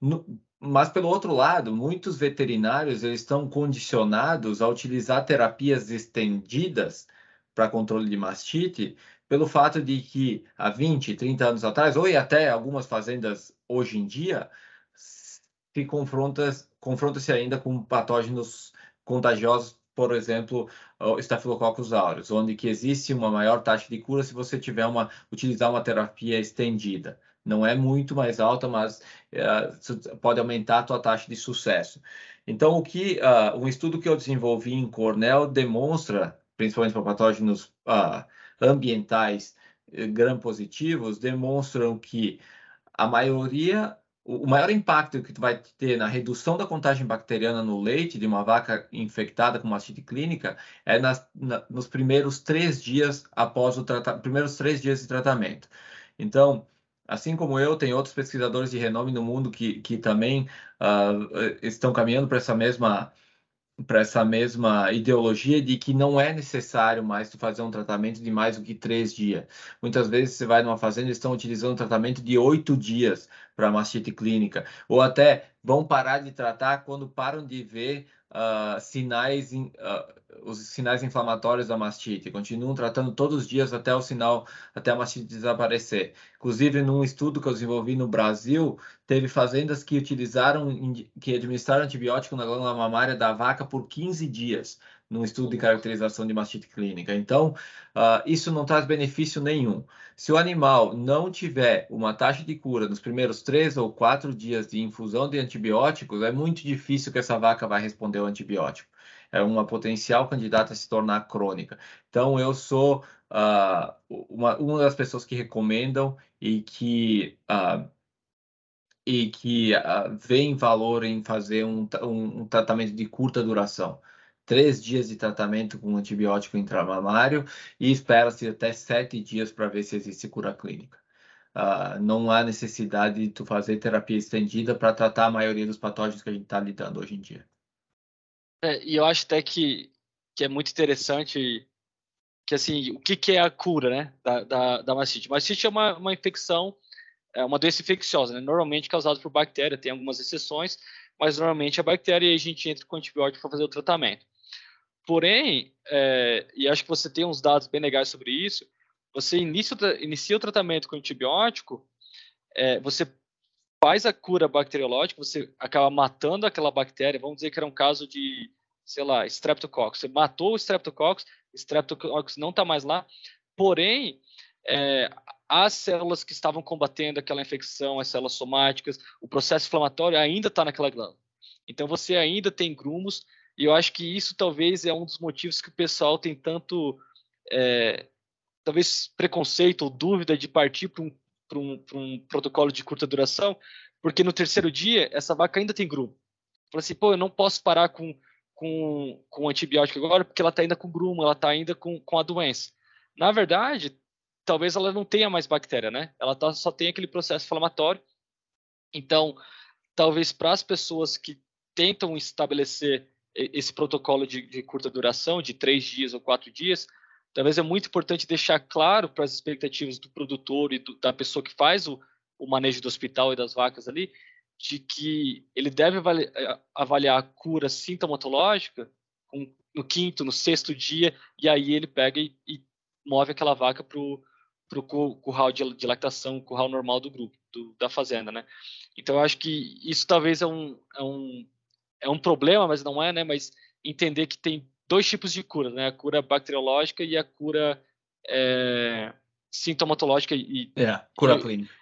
No, mas, pelo outro lado, muitos veterinários eles estão condicionados a utilizar terapias estendidas para controle de mastite, pelo fato de que há 20, 30 anos atrás, ou até algumas fazendas hoje em dia, se confronta confronta-se ainda com patógenos contagiosos por exemplo, o Staphylococcus aureus, onde que existe uma maior taxa de cura se você tiver uma utilizar uma terapia estendida. Não é muito mais alta, mas uh, pode aumentar a tua taxa de sucesso. Então, o que uh, um estudo que eu desenvolvi em Cornell demonstra, principalmente para patógenos uh, ambientais eh, gram-positivos, demonstram que a maioria o maior impacto que tu vai ter na redução da contagem bacteriana no leite de uma vaca infectada com mastite clínica é nas, na, nos primeiros três dias após o tratamento, primeiros três dias de tratamento. Então, assim como eu, tem outros pesquisadores de renome no mundo que, que também uh, estão caminhando para essa mesma para essa mesma ideologia de que não é necessário mais tu fazer um tratamento de mais do que três dias. Muitas vezes você vai numa fazenda e estão utilizando um tratamento de oito dias para mastite clínica, ou até vão parar de tratar quando param de ver uh, sinais, in, uh, os sinais inflamatórios da mastite. Continuam tratando todos os dias até o sinal, até a mastite desaparecer. Inclusive, num estudo que eu desenvolvi no Brasil, teve fazendas que utilizaram, que administraram antibiótico na glândula mamária da vaca por 15 dias num estudo de caracterização de mastite clínica. Então, uh, isso não traz benefício nenhum. Se o animal não tiver uma taxa de cura nos primeiros três ou quatro dias de infusão de antibióticos, é muito difícil que essa vaca vai responder ao antibiótico. É uma potencial candidata a se tornar crônica. Então, eu sou uh, uma, uma das pessoas que recomendam e que uh, e que uh, veem valor em fazer um, um, um tratamento de curta duração três dias de tratamento com antibiótico intramamário e espera-se até sete dias para ver se existe cura clínica. Uh, não há necessidade de tu fazer terapia estendida para tratar a maioria dos patógenos que a gente está lidando hoje em dia. É, e eu acho até que, que é muito interessante que assim, o que, que é a cura né, da, da, da mastite? Mastite é uma, uma infecção, é uma doença infecciosa, né, normalmente causada por bactéria, tem algumas exceções, mas normalmente é bactéria e a gente entra com antibiótico para fazer o tratamento. Porém, é, e acho que você tem uns dados bem legais sobre isso, você inicia, inicia o tratamento com antibiótico, é, você faz a cura bacteriológica, você acaba matando aquela bactéria, vamos dizer que era um caso de, sei lá, Streptococcus. Você matou o Streptococcus, Streptococcus não está mais lá, porém, é, as células que estavam combatendo aquela infecção, as células somáticas, o processo inflamatório ainda está naquela glândula. Então, você ainda tem grumos, e eu acho que isso talvez é um dos motivos que o pessoal tem tanto, é, talvez, preconceito ou dúvida de partir para um, um, um protocolo de curta duração, porque no terceiro dia, essa vaca ainda tem grumo. Fala assim, pô, eu não posso parar com, com, com antibiótico agora porque ela está ainda com grumo, ela está ainda com, com a doença. Na verdade, talvez ela não tenha mais bactéria, né? Ela tá, só tem aquele processo inflamatório. Então, talvez para as pessoas que tentam estabelecer esse protocolo de, de, curta duração, de três dias ou quatro dias, talvez é muito importante deixar claro para as expectativas do produtor e do, da pessoa que faz o, o, manejo do hospital e das vacas ali, de que ele deve avaliar, eh, avaliar a cura sintomatológica no quinto, no sexto dia, e aí ele pega e, e move aquela vaca para o curral de, lactação, curral normal do grupo, do, da fazenda, né? Então, eu acho que isso talvez é um, é um é um problema, mas não é, né? Mas entender que tem dois tipos de cura, né? A cura bacteriológica e a cura é, sintomatológica e é, cura e, clínica.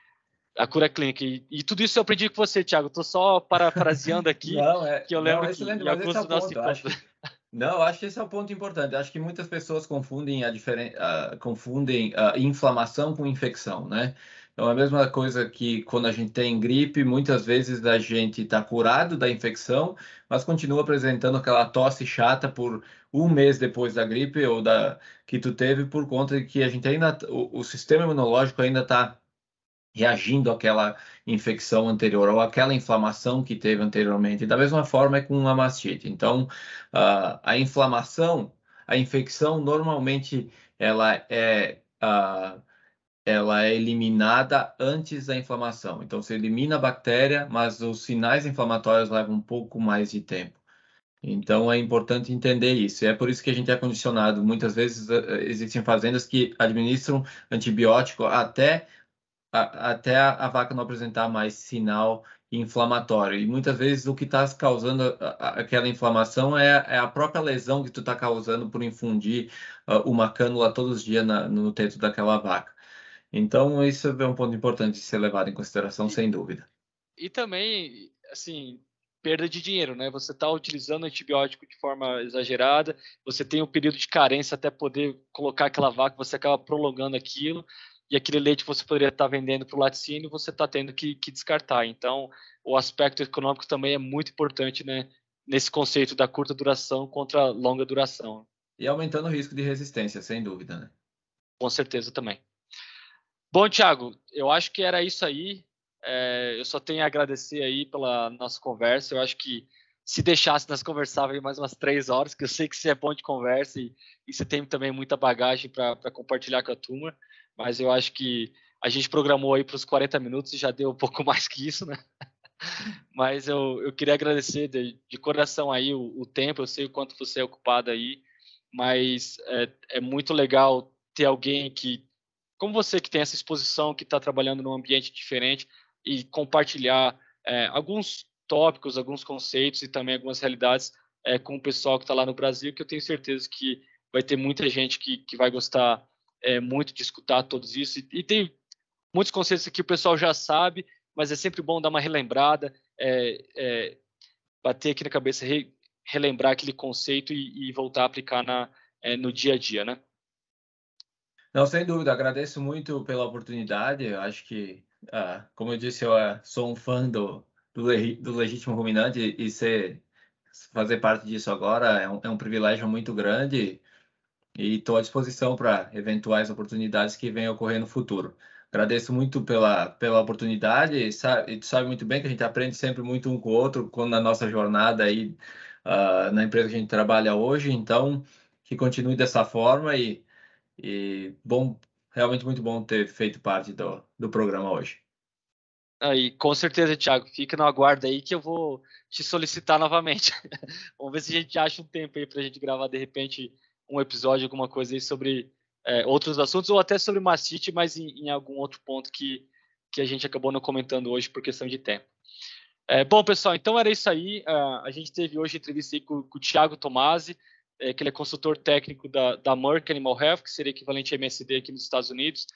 A cura clínica. E, e, tudo isso eu aprendi com você, Thiago. Estou só parafraseando aqui, *laughs* não, é, que eu lembro não, excelente, que em alguns é encontros. Não, acho que esse é o ponto importante. Acho que muitas pessoas confundem a diferen... Uh, confundem a inflamação com infecção, né? É a mesma coisa que quando a gente tem gripe, muitas vezes a gente está curado da infecção, mas continua apresentando aquela tosse chata por um mês depois da gripe ou da que tu teve, por conta de que a gente ainda, o, o sistema imunológico ainda está reagindo àquela infecção anterior ou àquela inflamação que teve anteriormente. Da mesma forma é com a mastite. Então, uh, a inflamação, a infecção normalmente ela é ela é eliminada antes da inflamação. Então, você elimina a bactéria, mas os sinais inflamatórios levam um pouco mais de tempo. Então, é importante entender isso. E é por isso que a gente é condicionado. Muitas vezes eh, existem fazendas que administram antibiótico até a, até a, a, vaca não apresentar mais sinal inflamatório. E muitas vezes o que está causando aquela inflamação é, é, a própria lesão que tu está causando por infundir uh, uma cânula todos os dias na, no teto daquela vaca. Então, isso é um ponto importante de ser levado em consideração, e, sem dúvida. E também, assim, perda de dinheiro, né? Você está utilizando antibiótico de forma exagerada, você tem um período de carência até poder colocar aquela vaca, você acaba prolongando aquilo e aquele leite que você poderia estar vendendo para o laticínio, você está tendo que, que, descartar. Então, o aspecto econômico também é muito importante né, nesse conceito da curta duração contra a longa duração. E aumentando o risco de resistência, sem dúvida. Né? Com certeza também. Bom, Thiago, eu acho que era isso aí. É, eu só tenho a agradecer aí pela nossa conversa. Eu acho que se deixasse, nós conversávamos mais umas três horas, que eu sei que você é bom de conversa e, e você tem também muita bagagem para compartilhar com a turma mas eu acho que a gente programou aí para os 40 minutos e já deu um *laughs* pouco mais que isso, né? *laughs* Mas eu, eu queria agradecer de, de coração aí o, o, tempo, eu sei o quanto você é ocupado aí, mas é, é muito legal ter alguém que, como você, que tem essa exposição, que está trabalhando num ambiente diferente e compartilhar é, alguns tópicos, alguns conceitos e também algumas realidades é, com o pessoal que está lá no Brasil, que eu tenho certeza que vai ter muita gente que, que vai gostar é, muito de escutar todos isso. E, e, tem muitos conceitos que o pessoal já sabe, mas é sempre bom dar uma relembrada, é, é, bater aqui na cabeça, re, relembrar aquele conceito e, e voltar a aplicar na, é, no dia a dia, né? Não, sem dúvida. Agradeço muito pela oportunidade. Eu acho que, ah, como eu disse, eu ah, sou um fã do, do, do legítimo ruminante e ser fazer parte disso agora é um, é um privilégio muito grande e estou à disposição para eventuais oportunidades que venham ocorrer no futuro. Agradeço muito pela, pela oportunidade e sabe, sabe muito bem que a gente aprende sempre muito um com o outro quando na nossa jornada aí uh, na empresa que a gente trabalha hoje, então que continue dessa forma e, e bom, realmente muito bom ter feito parte do, do programa hoje. Aí, com certeza, Thiago, fica no aguardo aí que eu vou te solicitar novamente. *laughs* Vamos ver se a gente acha um tempo aí para a gente gravar de repente um episódio, alguma coisa aí sobre é, outros assuntos, ou até sobre mastite, mas em, em, algum outro ponto que, que a gente acabou não comentando hoje por questão de tempo. É, bom, pessoal, então era isso aí. Uh, a gente teve hoje entrevista com, com o Thiago Tomasi, é, que ele é consultor técnico da, da Merck Animal Health, que seria equivalente a MSD aqui nos Estados Unidos.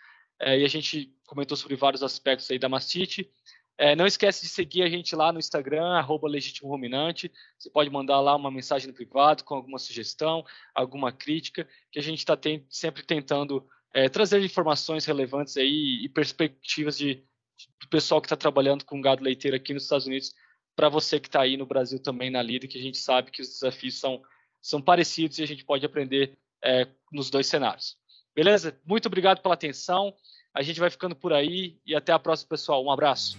É, e a gente comentou sobre vários aspectos aí da mastite. É, não esquece de seguir a gente lá no Instagram, arroba Legítimo Ruminante. Você pode mandar lá uma mensagem no privado com alguma sugestão, alguma crítica, que a gente está sempre tentando é, trazer informações relevantes aí e perspectivas de, do pessoal que está trabalhando com gado leiteiro aqui nos Estados Unidos, para você que está aí no Brasil também na lida, que a gente sabe que os desafios são, são parecidos e a gente pode aprender é, nos dois cenários. Beleza? Muito obrigado pela atenção. A gente vai ficando por aí e até a próxima, pessoal. Um abraço.